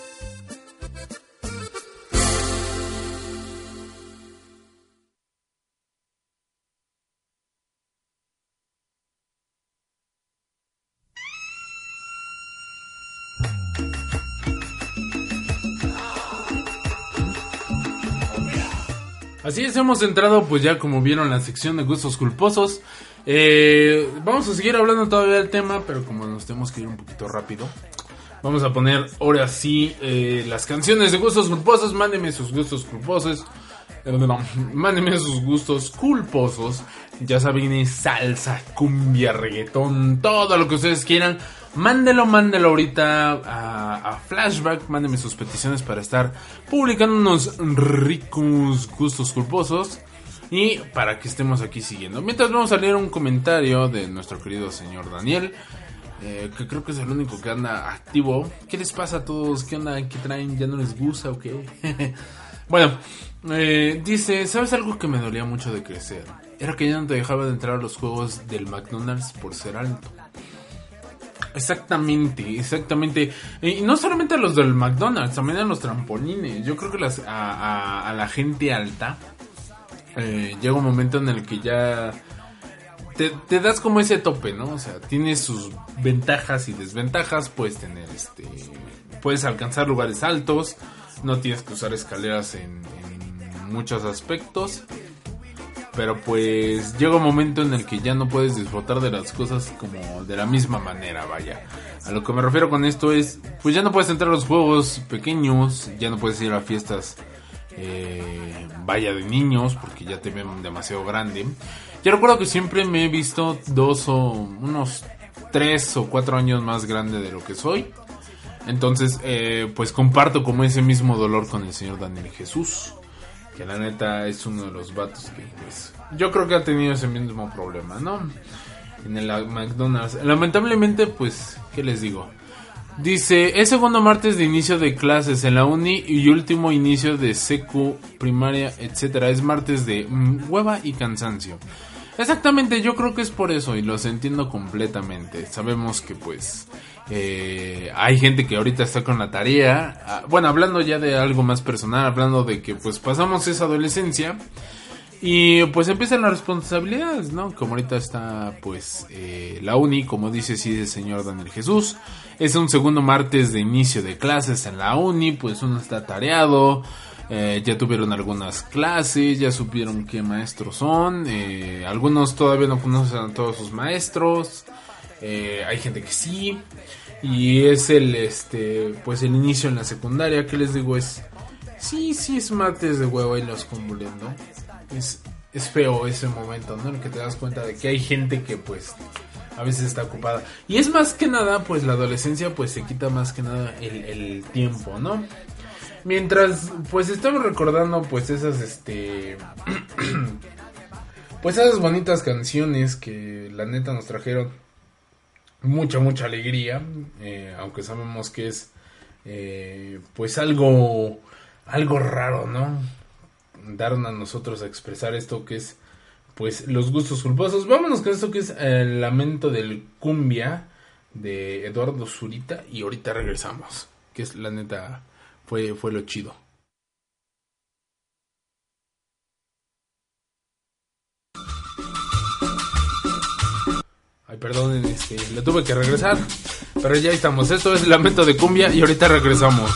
Hemos entrado pues ya como vieron la sección de gustos culposos. Eh, vamos a seguir hablando todavía del tema, pero como nos tenemos que ir un poquito rápido, vamos a poner ahora sí eh, las canciones de gustos culposos. Mándenme sus gustos culposos. Eh, mándenme sus gustos culposos. Ya saben, salsa, cumbia, reggaetón, todo lo que ustedes quieran. Mándelo, mándelo ahorita a, a Flashback. Mándenme sus peticiones para estar publicando unos ricos gustos culposos. Y para que estemos aquí siguiendo. Mientras vamos a leer un comentario de nuestro querido señor Daniel. eh, que creo que es el único que anda activo. ¿Qué les pasa a todos? ¿Qué onda? ¿Qué traen? ¿Ya no les gusta o qué? bueno, eh, dice, ¿sabes algo que me dolía mucho de crecer? Era que ya no te dejaba de entrar a los juegos del McDonald's por ser alto. Exactamente, exactamente. Y no solamente a los del McDonald's, también a los trampolines. Yo creo que las, a, la gente alta eh, llega un momento en el que ya te, das como ese tope, ¿no? O sea, tienes sus ventajas y desventajas. Puedes tener este. Puedes alcanzar lugares altos. No tienes que usar escaleras en muchos aspectos. Pero pues llega un momento en el que ya no puedes disfrutar de las cosas como de la misma manera, vaya. A lo que me refiero con esto es, pues ya no puedes entrar a los juegos pequeños, ya no puedes ir a fiestas, eh, vaya de niños, porque ya te ven demasiado grande. Yo recuerdo que siempre me he visto dos o unos tres o cuatro años más grande de lo que soy. Entonces, eh, pues comparto como ese mismo dolor con el señor Daniel Jesús. Que la neta es uno de los vatos que, pues, yo creo que ha tenido ese mismo problema, ¿no? En el McDonald's. Lamentablemente, pues, ¿qué les digo? Dice, es segundo martes de inicio de clases en la uni y último inicio de secu, primaria, etcétera. Es martes de mm, hueva y cansancio. Exactamente, yo creo que es por eso y los entiendo completamente. Sabemos que pues eh, hay gente que ahorita está con la tarea. Ah, Bueno, hablando ya de algo más personal, hablando de que pues pasamos esa adolescencia y pues empiezan las responsabilidades, ¿no? Como ahorita está pues eh, la uni, como dice sí el señor Daniel Jesús. Es un segundo martes de inicio de clases en la uni, pues uno está tareado. eh, ya tuvieron algunas clases, ya supieron qué maestros son. eh, algunos todavía no conocen a todos sus maestros. Eh, hay gente que sí. Y es el este pues el inicio en la secundaria, que les digo es sí, sí es martes de huevo y los convolviendo. Es, es feo ese momento, ¿no? En el que te das cuenta de que hay gente que pues a veces está ocupada. Y es más que nada, pues la adolescencia pues se quita más que nada el, el tiempo, ¿no? Mientras pues estamos recordando pues esas este pues esas bonitas canciones que la neta nos trajeron mucha mucha alegría, eh, aunque sabemos que es eh, pues algo algo raro, ¿no? Daron a nosotros a expresar esto que es pues los gustos culposos. Vámonos con esto que es el lamento del cumbia de Eduardo Zurita y ahorita regresamos, que es la neta fue fue lo chido. Perdonen, este, le tuve que regresar, pero ya estamos. Esto es Lamento de Cumbia y ahorita regresamos.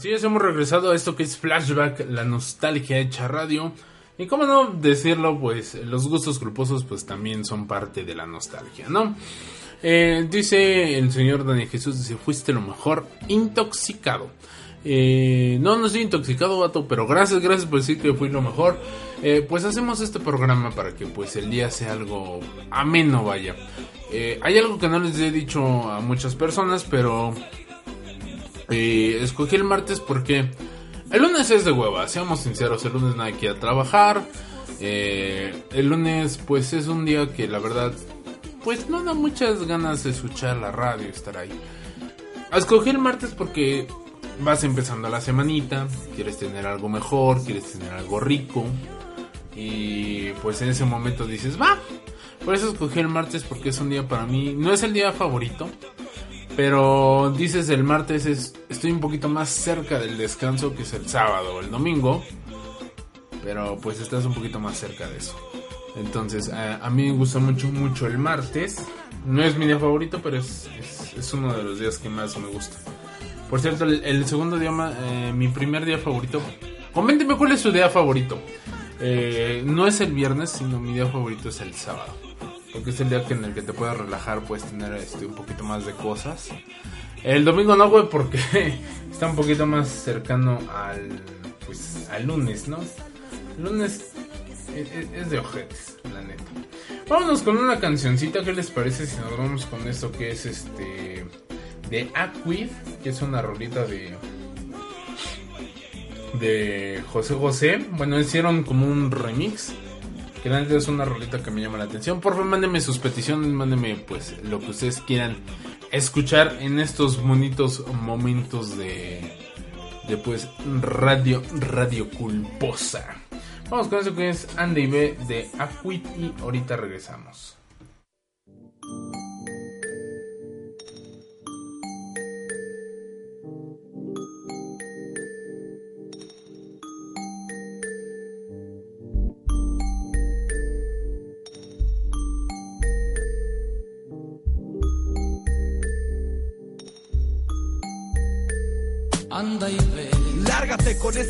Así es, hemos regresado a esto que es Flashback, la nostalgia hecha radio. Y cómo no decirlo, pues los gustos culposos pues también son parte de la nostalgia, ¿no? Eh, dice el señor Daniel Jesús, dice, fuiste lo mejor, intoxicado. Eh, no, no estoy intoxicado, vato, pero gracias, gracias por decir que fui lo mejor. Eh, pues hacemos este programa para que pues el día sea algo ameno, vaya. Hay algo que no les he dicho a muchas personas, pero eh, escogí el martes porque el lunes es de hueva, seamos sinceros, el lunes nadie quiere trabajar. Eh, el lunes pues es un día que la verdad pues no da muchas ganas de escuchar la radio y estar ahí. Escogí el martes porque vas empezando la semanita, quieres tener algo mejor, quieres tener algo rico. Y pues en ese momento dices, va. Por eso escogí el martes porque es un día para mí, no es el día favorito. Pero dices el martes es, estoy un poquito más cerca del descanso que es el sábado o el domingo. Pero pues estás un poquito más cerca de eso. Entonces a, mí me gusta mucho, mucho el martes. No es mi día favorito, pero es, es, uno de los días que más me gusta. Por cierto, el, segundo día, eh, mi primer día favorito. Coménteme cuál es su día favorito. Eh, no es el viernes, sino mi día favorito es el sábado. Porque es el día que en el que te puedes relajar, puedes tener este, un poquito más de cosas. El domingo no, güey, porque está un poquito más cercano al, pues, al lunes, ¿no? El lunes es, es- es de ojetes, la neta. Vámonos con una cancioncita, ¿qué les parece si nos vamos con esto que es este de Aquid, que es una rolita de de José José. Bueno, hicieron como un remix. Que la es una rolita que me llama la atención. Por favor, mándenme sus peticiones, mándenme pues lo que ustedes quieran escuchar en estos bonitos momentos de de pues radio radio culposa. Vamos con eso que es Andy B de Aquid y ahorita regresamos.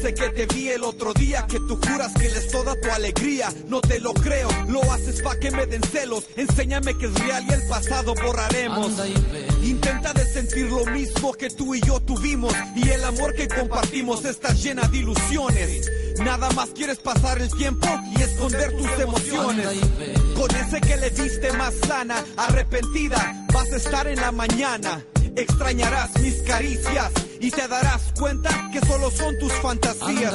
Que te vi el otro día, que tú juras que él es toda tu alegría. No te lo creo, lo haces pa' que me den celos. Enséñame que es real y el pasado borraremos. Intenta de sentir lo mismo que tú y yo tuvimos y el amor que compartimos está llena de ilusiones. Nada más quieres pasar el tiempo y esconder tus emociones. Con ese que le diste más sana, arrepentida, vas a estar en la mañana. Extrañarás mis caricias y te darás cuenta que solo son tus fantasías.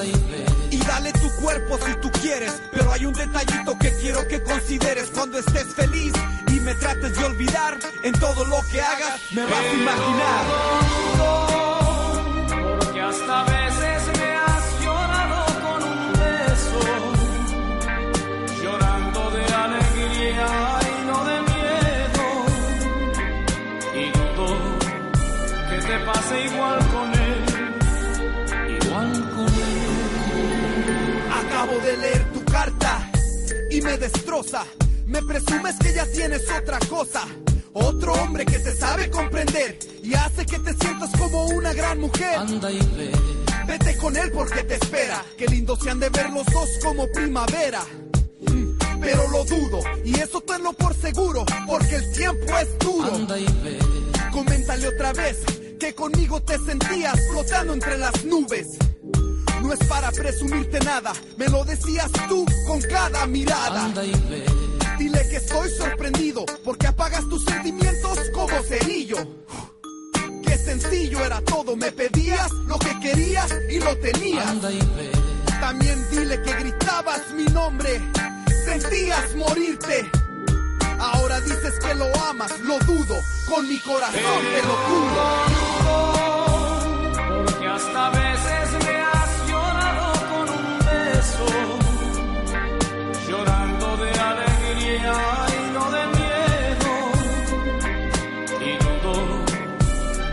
Y dale tu cuerpo si tú quieres, pero hay un detallito que quiero que consideres cuando estés feliz y me trates de olvidar. En todo lo que hagas me vas a imaginar. Porque hasta veces me destroza. Me presumes que ya tienes otra cosa. Otro hombre que te sabe comprender y hace que te sientas como una gran mujer. Anda y ve. Vete con él porque te espera. Qué lindo se han de ver los dos como primavera. Mm, Pero lo dudo, y eso tenlo por seguro, porque el tiempo es duro. Anda y ve. Coméntale otra vez que conmigo te sentías flotando entre las nubes. No es para presumirte nada, me lo decías tú con cada mirada. Anda y ve. Dile que estoy sorprendido porque apagas tus sentimientos como cerillo. Qué sencillo era todo, me pedías lo que querías y lo tenías. Anda y ve. También dile que gritabas mi nombre, sentías morirte. Ahora dices que lo amas, lo dudo, con mi corazón te lo juro. Porque hasta veces me llorando de alegría y no de miedo. Y dudo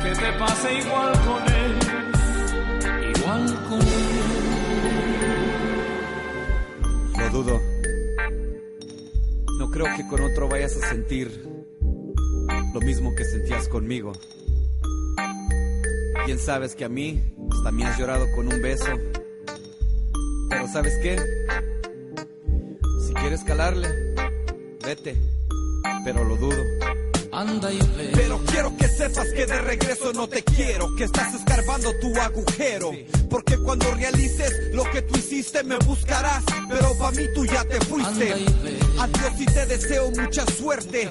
que te pase igual con él, igual con él. Lo dudo. No creo que con otro vayas a sentir lo mismo que sentías conmigo. Bien sabes que a mí hasta me has llorado con un beso. Pero ¿sabes qué? Si quieres calarle, vete. Pero lo dudo. Anda y ve. Pero quiero que sepas que de regreso no te quiero, que estás escarbando tu agujero. Porque cuando realices lo que tú hiciste me buscarás, pero para mí tú ya te fuiste. Adiós y te deseo mucha suerte.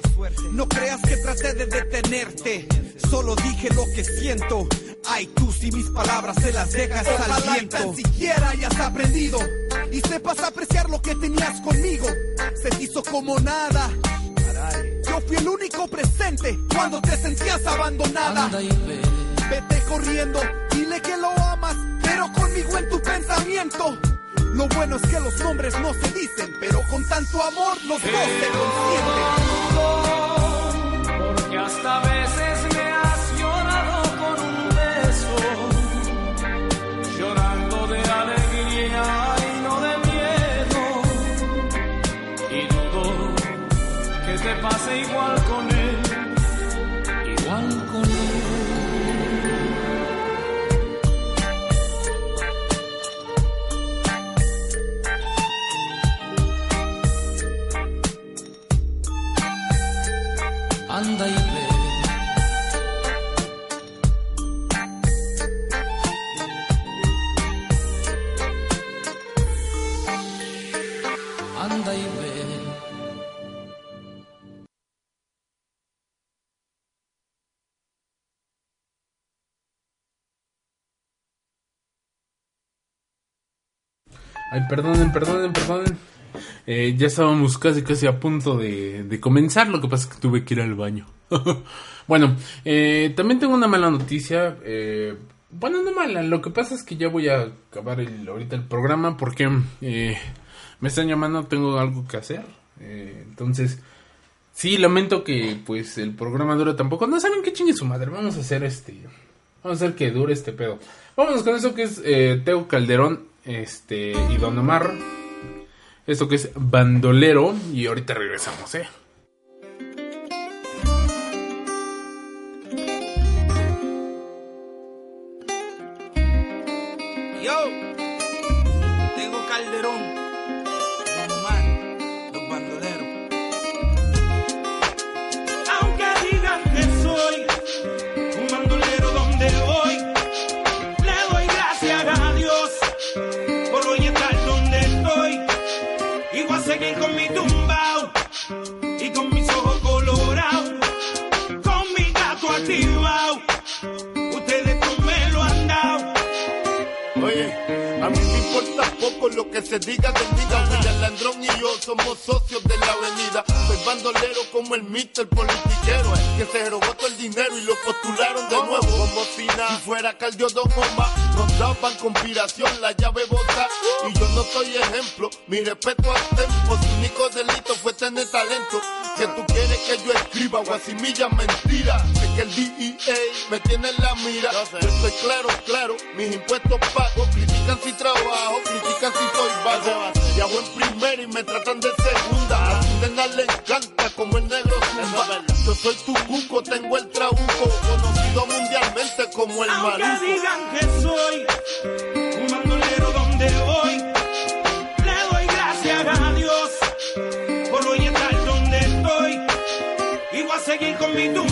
No creas que traté de detenerte, solo dije lo que siento. Ay, tú si mis palabras se las dejas al viento. tan siquiera hayas aprendido y sepas apreciar lo que tenías conmigo. Se te hizo como nada. Yo fui el único presente cuando te sentías abandonada. Vete corriendo, dile que lo amas, pero conmigo en tu pensamiento. Lo bueno es que los nombres no se dicen, pero con tanto amor los dos se consienten. Porque hasta veces Anda y ve. Ay, perdonen, perdonen, perdonen. Eh, ya estábamos casi casi a punto de, comenzar, lo que pasa es que tuve que ir al baño. bueno, eh, también tengo una mala noticia. eh, bueno, no mala, lo que pasa es que ya voy a acabar ahorita el programa porque eh, me están llamando, tengo algo que hacer. eh, entonces, sí, lamento que pues el programa dure tampoco. No saben qué chingue su madre, vamos a hacer este... Vamos a hacer que dure este pedo. Vámonos con eso que es eh, Teo Calderón este y Don Omar. Esto que es bandolero. Y ahorita regresamos, ¿eh? Mí me importa poco lo que se diga de mí. William Landrón y yo somos socios de la avenida. Soy bandolero como el Mister politiquero, que se robó todo el dinero y lo postularon de nuevo. Como si nada, fuera Caldio Don Omar, nos daban conspiración, la llave bota. Y yo no soy ejemplo, mi respeto al tempo. Su único delito fue tener talento. Que tú quieres que yo escriba guasimilla mentira. Sé que el DEA me tiene en la mira. Yo estoy claro, claro, mis impuestos pago. Critican si trabajo, si soy vago. Y hago en primera y me tratan de segunda. A tu nena le encanta como el negro zumba. Yo soy tu cuco, tengo el trabuco. Conocido mundialmente como el Aunque maluco. digan que soy un bandolero donde voy, le doy gracias a Dios por hoy estar donde estoy. Y voy a seguir con mi tumbao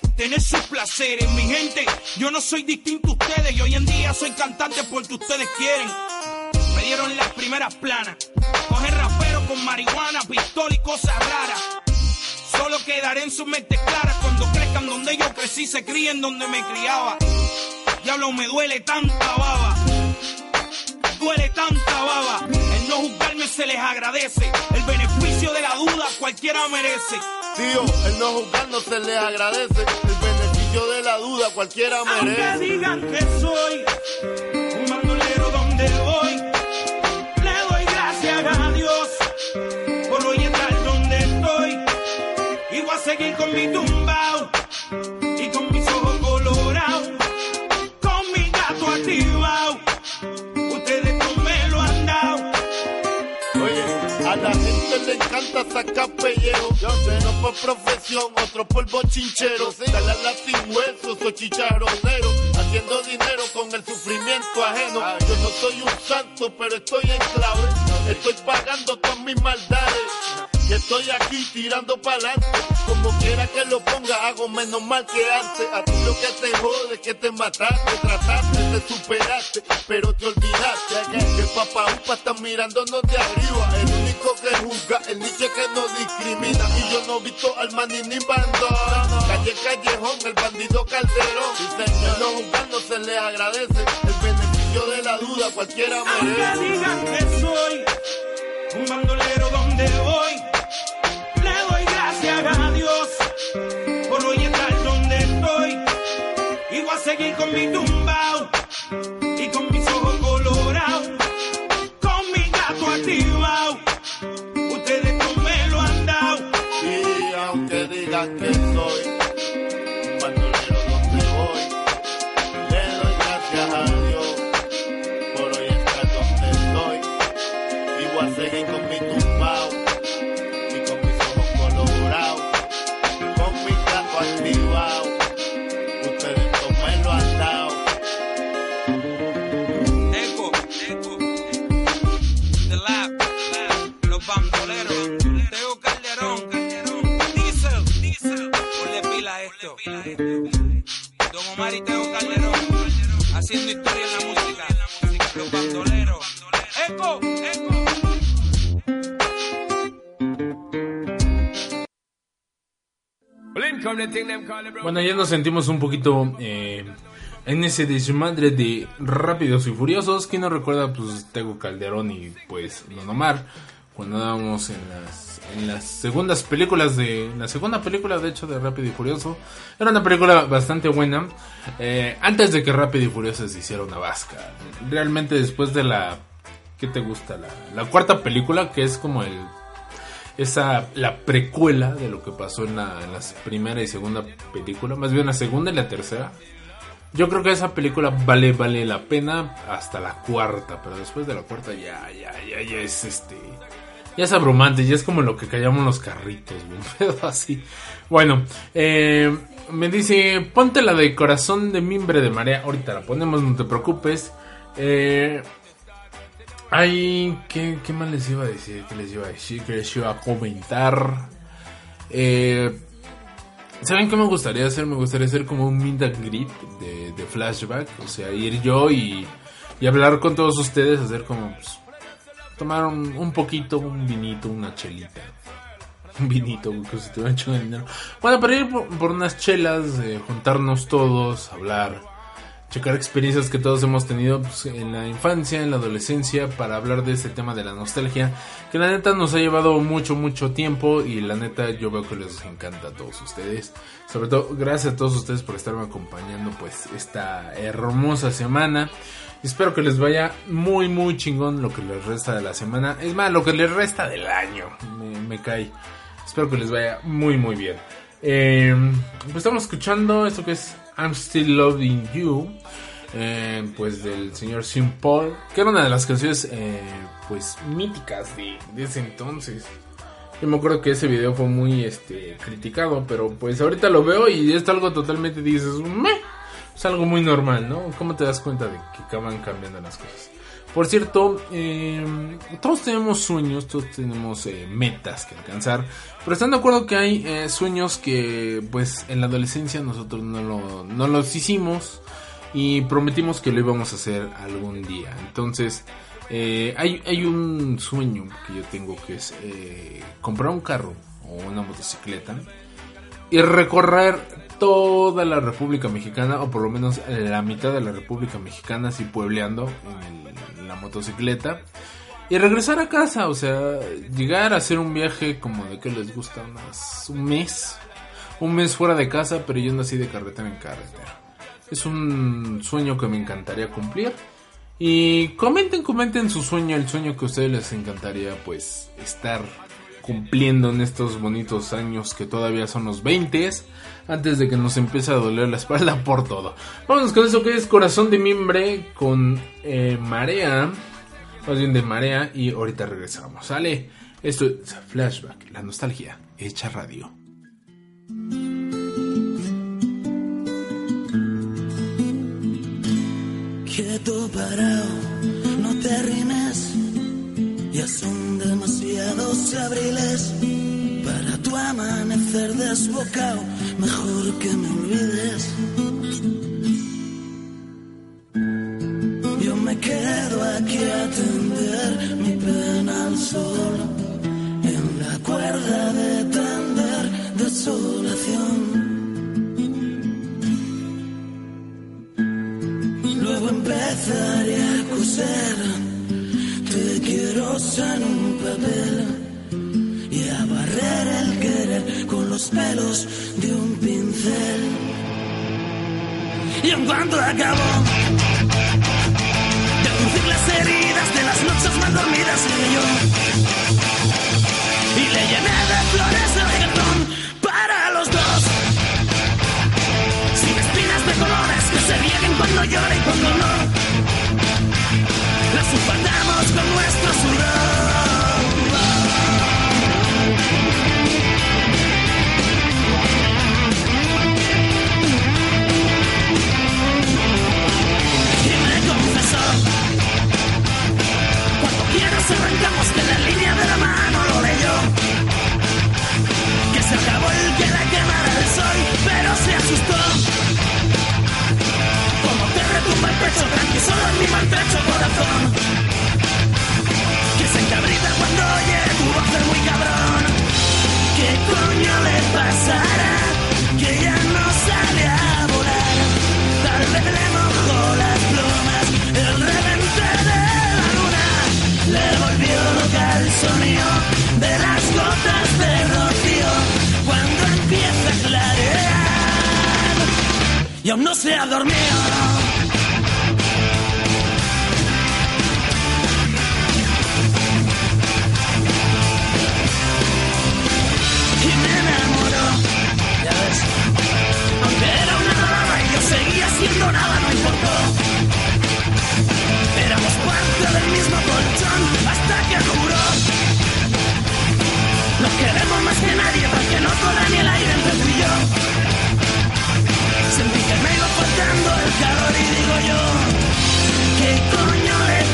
tener sus placeres. Mi gente, yo no soy distinto a ustedes. Y hoy en día soy cantante porque ustedes quieren. Me dieron las primeras planas. Coger rapero con marihuana, pistola y cosas raras. Solo quedaré en sus mentes claras cuando crezcan donde yo crecí, se críen donde me criaba. Diablo, me duele tanta baba. Duele tanta baba. El no juzgarme se les agradece. El beneficio de la duda cualquiera merece. Tío, el no juzgar no se le agradece. El beneficio de la duda cualquiera merece. Aunque digan que soy un bandolero donde voy, le doy gracias a Dios por hoy estar donde estoy. Y voy a seguir con mi tumbao sacar pellejo. Uno por profesión, otro por bochinchero. Dale a la sin huesos o chicharronero. Haciendo dinero con el sufrimiento ajeno. Yo no soy un santo, pero estoy en clave. Estoy pagando todas mis maldades. Y estoy aquí tirando pa'lante. Como quiera que lo ponga, hago menos mal que antes. A ti lo que te jode es que te mataste, trataste, te superaste, pero te olvidaste. Que papá upa está mirándonos de arriba. El único que juzga, el nicho que no discrimina. Y yo no he visto al maní ni bandón. Calle Callejón, el bandido Calderón. El no juzgar no se le agradece. El beneficio de la duda cualquiera Aunque merece. digan que soy un bandolero donde voy, seguir con mi tumbao Bueno, ya nos sentimos un poquito eh, en ese desmadre de Rápidos y Furiosos. ¿Quién no recuerda? Pues Tego Calderón y pues Don Omar. Cuando dábamos en las, en las segundas películas de... La segunda película, de hecho, de Rápido y Furioso. Era una película bastante buena. eh, antes de que Rápido y Furioso se hiciera una vasca. Realmente después de la... ¿Qué te gusta? La, la cuarta película, que es como el esa la precuela de lo que pasó en la, en primera y segunda película, más bien la segunda y la tercera. Yo creo que esa película vale vale la pena hasta la cuarta, pero después de la cuarta ya ya ya ya es este ya es abrumante, ya es como lo que callamos los carritos, un pedo así. Bueno, eh, me dice, ponte la de corazón de mimbre de marea, ahorita la ponemos, no te preocupes. Eh, Ay, ¿qué, ¿qué más les iba a decir? ¿Qué les iba a decir? ¿Qué les iba a comentar? Eh, ¿Saben qué me gustaría hacer? Me gustaría hacer como un meet and greet de, de flashback. O sea, ir yo y, y hablar con todos ustedes, hacer como... pues, tomar un, un poquito, un vinito, una chelita. Un vinito, porque si te dinero. Bueno, para ir por, por unas chelas, eh, juntarnos todos, hablar checar experiencias que todos hemos tenido pues, en la infancia, en la adolescencia, para hablar de este tema de la nostalgia, que la neta nos ha llevado mucho, mucho tiempo y la neta yo veo que les encanta a todos ustedes. Sobre todo, gracias a todos ustedes por estarme acompañando pues esta hermosa semana. Espero que les vaya muy, muy chingón lo que les resta de la semana. Es más, lo que les resta del año. Me, cae. Espero que les vaya muy, muy bien. Eh, pues estamos escuchando esto que es I'm Still Loving You, eh, pues del señor Sean Paul, que era una de las canciones eh, pues míticas de, de ese entonces. Yo me acuerdo que ese video fue muy este criticado, pero pues ahorita lo veo y es algo totalmente dices, "Meh". es algo muy normal, ¿no? ¿Cómo te das cuenta de que acaban cambiando las cosas? Por cierto, eh, todos tenemos sueños, todos tenemos eh, metas que alcanzar, pero están de acuerdo que hay eh, sueños que pues en la adolescencia nosotros no, lo- los hicimos y prometimos que lo íbamos a hacer algún día. Entonces, eh, hay, hay un sueño que yo tengo que es eh, comprar un carro o una motocicleta y recorrer toda la República Mexicana, o por lo menos la mitad de la República Mexicana, así puebleando en, el- la motocicleta. y regresar a casa, o sea, llegar a hacer un viaje como de que les gusta unas, un mes, un mes fuera de casa, pero yendo así de carretera en carretera. Es un sueño que me encantaría cumplir. Y comenten, comenten su sueño, el sueño que a ustedes les encantaría pues estar cumpliendo en estos bonitos años que todavía son los 20 antes de que nos empiece a doler la espalda por todo. Vamos con eso que es Corazón de Mimbre con eh, Marea, más bien de Marea y ahorita regresamos. Sale, esto es Flashback, la nostalgia hecha radio. Quieto parado, no te arrimes. Ya son demasiados abriles para tu amanecer desbocado. Mejor que me olvides. Yo me quedo aquí a tender mi pena al sol. En la cuerda de tender desolación. Luego empezaré a coser. Te quiero en un papel y a barrer el querer con los pelos de un pincel. Y en cuanto acabó de curtir las heridas de las noches mal dormidas y yo y le llené de flores el reggaetón para los dos. Sin espinas de colores que se rieguen cuando llore y cuando no. Solo en mi maltrecho corazón. Que se encabrita cuando oye tu voz de muy cabrón. ¿Qué coño le pasará? Que ya no sale a volar. Tal vez le mojó las plumas El revente de la luna. Le volvió loca el sonido De las gotas de rocío. Cuando empieza a clarear Y aún no se ha dormido nada, no importó. Éramos parte del mismo colchón hasta que juró. Nos queremos más que nadie porque no corra ni el aire entre tú y yo. Sentí que me iba faltando el calor y digo yo, ¿qué coño le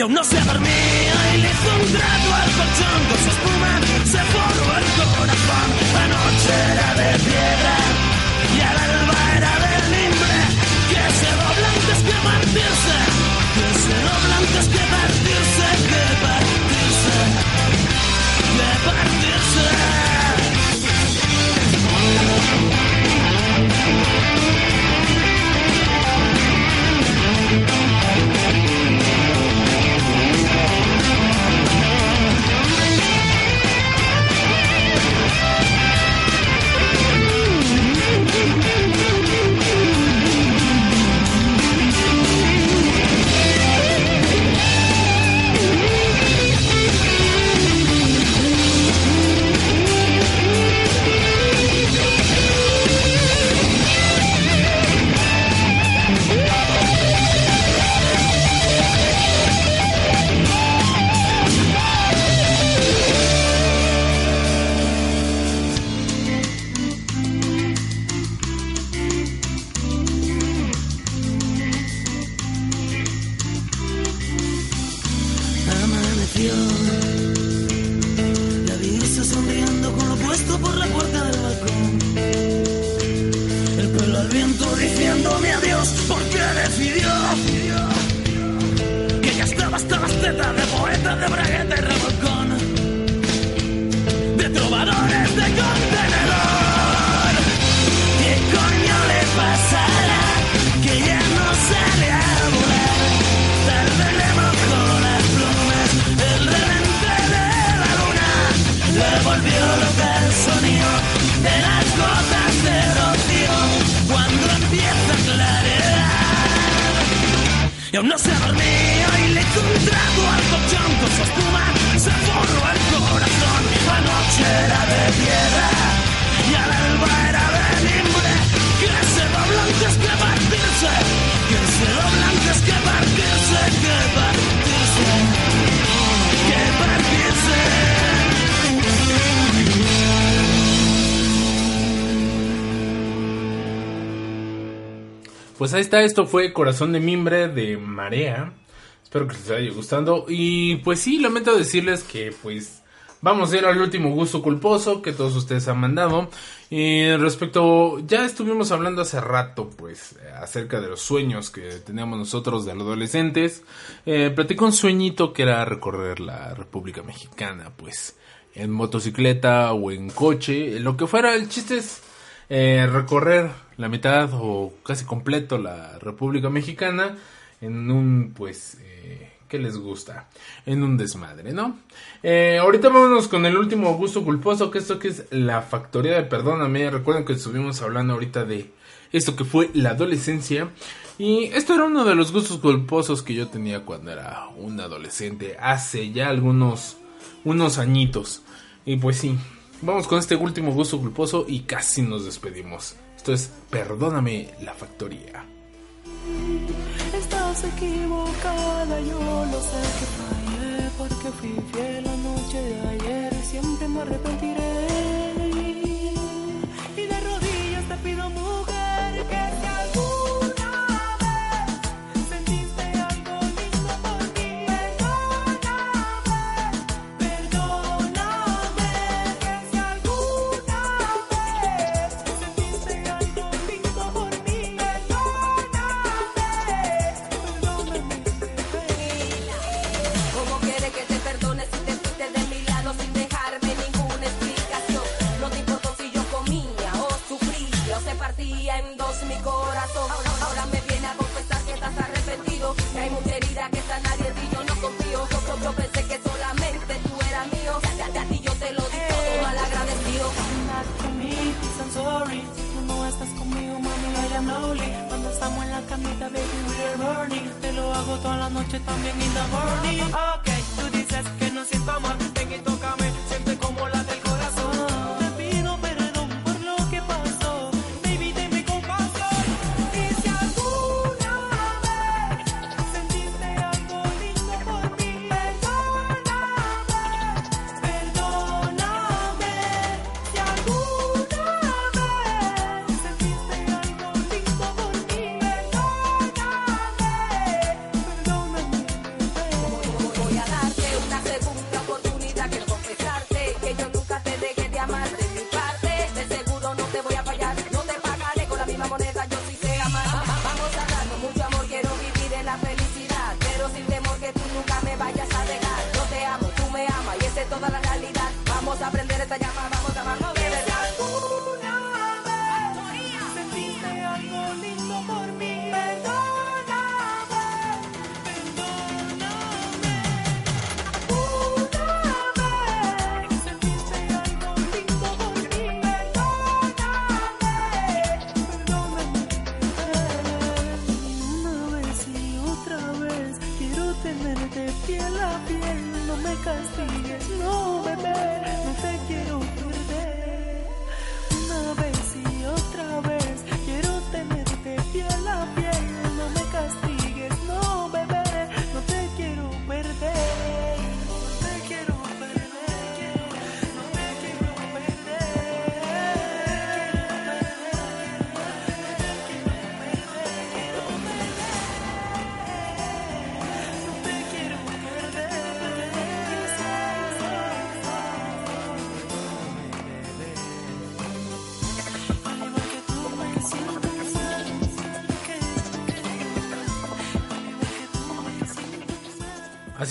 Y aún no se dormido y le hizo un trato al colchón con su espuma se forró el corazón. La noche era de piedra está, esto fue Corazón de Mimbre de Marea. Espero que les haya gustando. Y pues sí, lamento decirles que pues vamos a ir al último gusto culposo que todos ustedes han mandado. Y respecto, ya estuvimos hablando hace rato pues acerca de los sueños que teníamos nosotros de los adolescentes. Eh, un sueñito que era recorrer la República Mexicana pues en motocicleta o en coche, lo que fuera. El chiste es eh, recorrer la mitad o casi completo la República Mexicana en un, pues, eh, ¿qué les gusta? En un desmadre, ¿no? Eh, ahorita vámonos con el último gusto culposo, que esto que es la factoría de Perdóname. Recuerden que estuvimos hablando ahorita de esto que fue la adolescencia. Y esto era uno de los gustos culposos que yo tenía cuando era un adolescente, hace ya algunos unos añitos. Y pues sí, vamos con este último gusto culposo y casi nos despedimos. Esto es Perdóname la factoría. Estás equivocada, yo lo sé que fallé porque fui fiel la noche de ayer siempre me arrepentiré. Camita, baby, we're burning. Te lo hago toda la noche también in the morning. Ok, tú dices que no siento amor.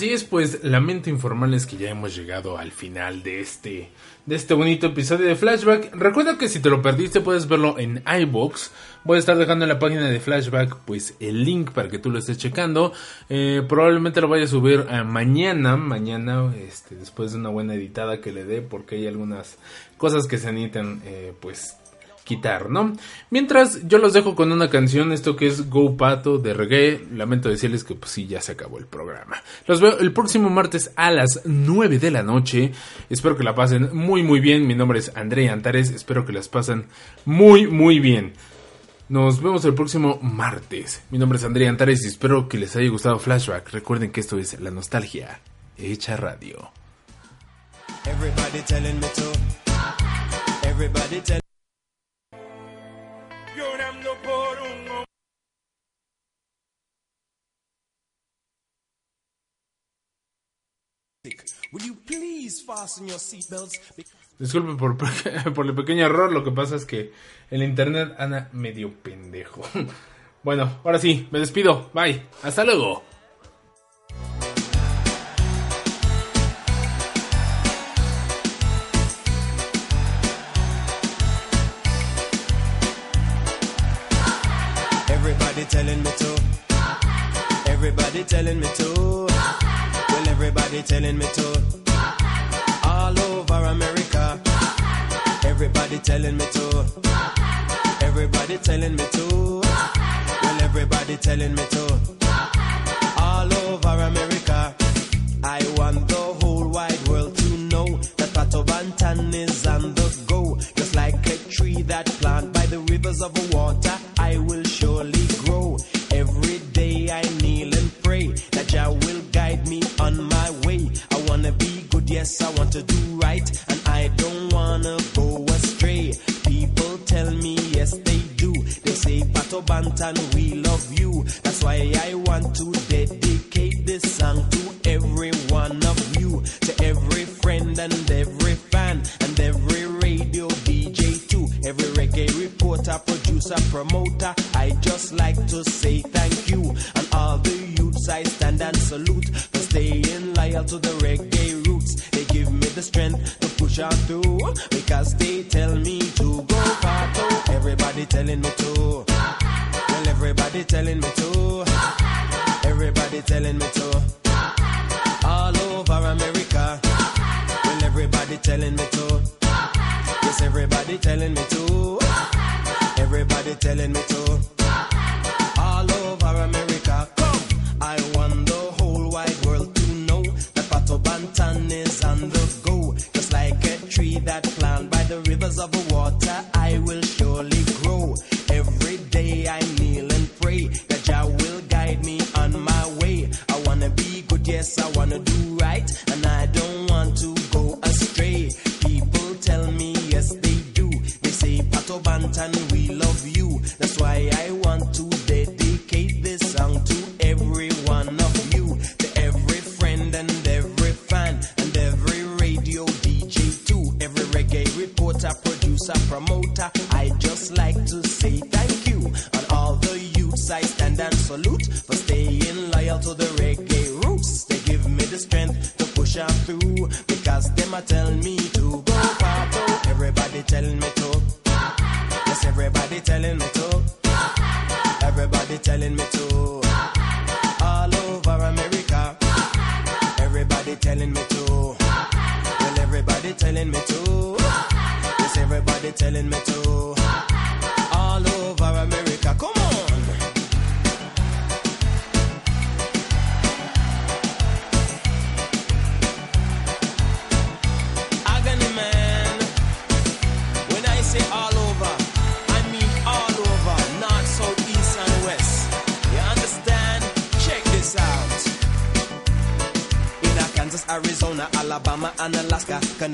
Así es, pues lamento informarles que ya hemos llegado al final de este de este bonito episodio de Flashback. Recuerda que si te lo perdiste puedes verlo en iBox. Voy a estar dejando en la página de Flashback pues el link para que tú lo estés checando. Eh, probablemente lo vaya a subir eh, mañana, mañana, este, después de una buena editada que le dé, porque hay algunas cosas que se necesitan eh, pues quitar, ¿no? Mientras yo los dejo con una canción, esto que es Go Pato de reggae. Lamento decirles que pues sí, ya se acabó el programa. Los veo el próximo martes a las 9 de la noche. Espero que la pasen muy muy bien. Mi nombre es André Antares. Espero que las pasen muy muy bien. Nos vemos el próximo martes. Mi nombre es André Antares y espero que les haya gustado Flashback. Recuerden que esto es la nostalgia hecha radio. Everybody telling me to. Will you please fasten your seatbelts? Disculpe por, por el pequeño error, lo que pasa es que el internet anda medio pendejo. Bueno, ahora sí, me despido. Bye. Hasta luego. Everybody telling me to. Everybody telling me to. Well, everybody telling me to. Telling me to. Well, everybody telling me to. All over America. Yes, I wanna do right, and I don't want to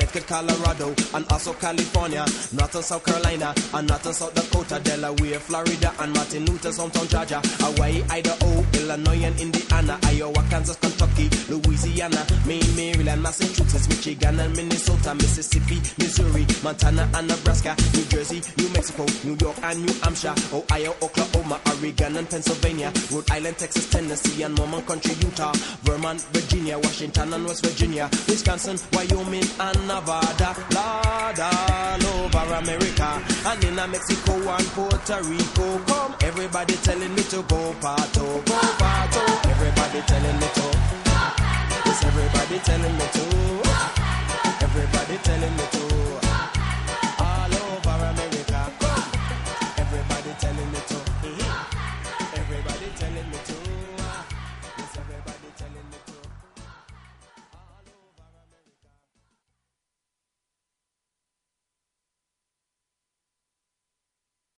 Connecticut, Colorado, and also California, North and South Carolina, and North and South Dakota, Delaware, Florida, and Martin Luther, hometown Georgia, Hawaii, Idaho, Illinois, and Indiana, Iowa, Kansas, Kentucky, Louisiana, Maine, Maryland, Massachusetts, Michigan, and Minnesota, Mississippi, Missouri, Montana, and Nebraska, New Jersey, New Mexico, New York, and New Hampshire, Ohio, Oklahoma, Oregon, and Pennsylvania, Rhode Island, Texas, Tennessee, and Mormon Country, Utah, Vermont, Virginia, Washington, and West Virginia, Wisconsin, Wyoming, and Nevada, Lord, all over America, and in Mexico and Puerto Rico. Come, everybody telling me to go parto, go parto. Everybody telling me to. Everybody telling me to. Everybody telling me to.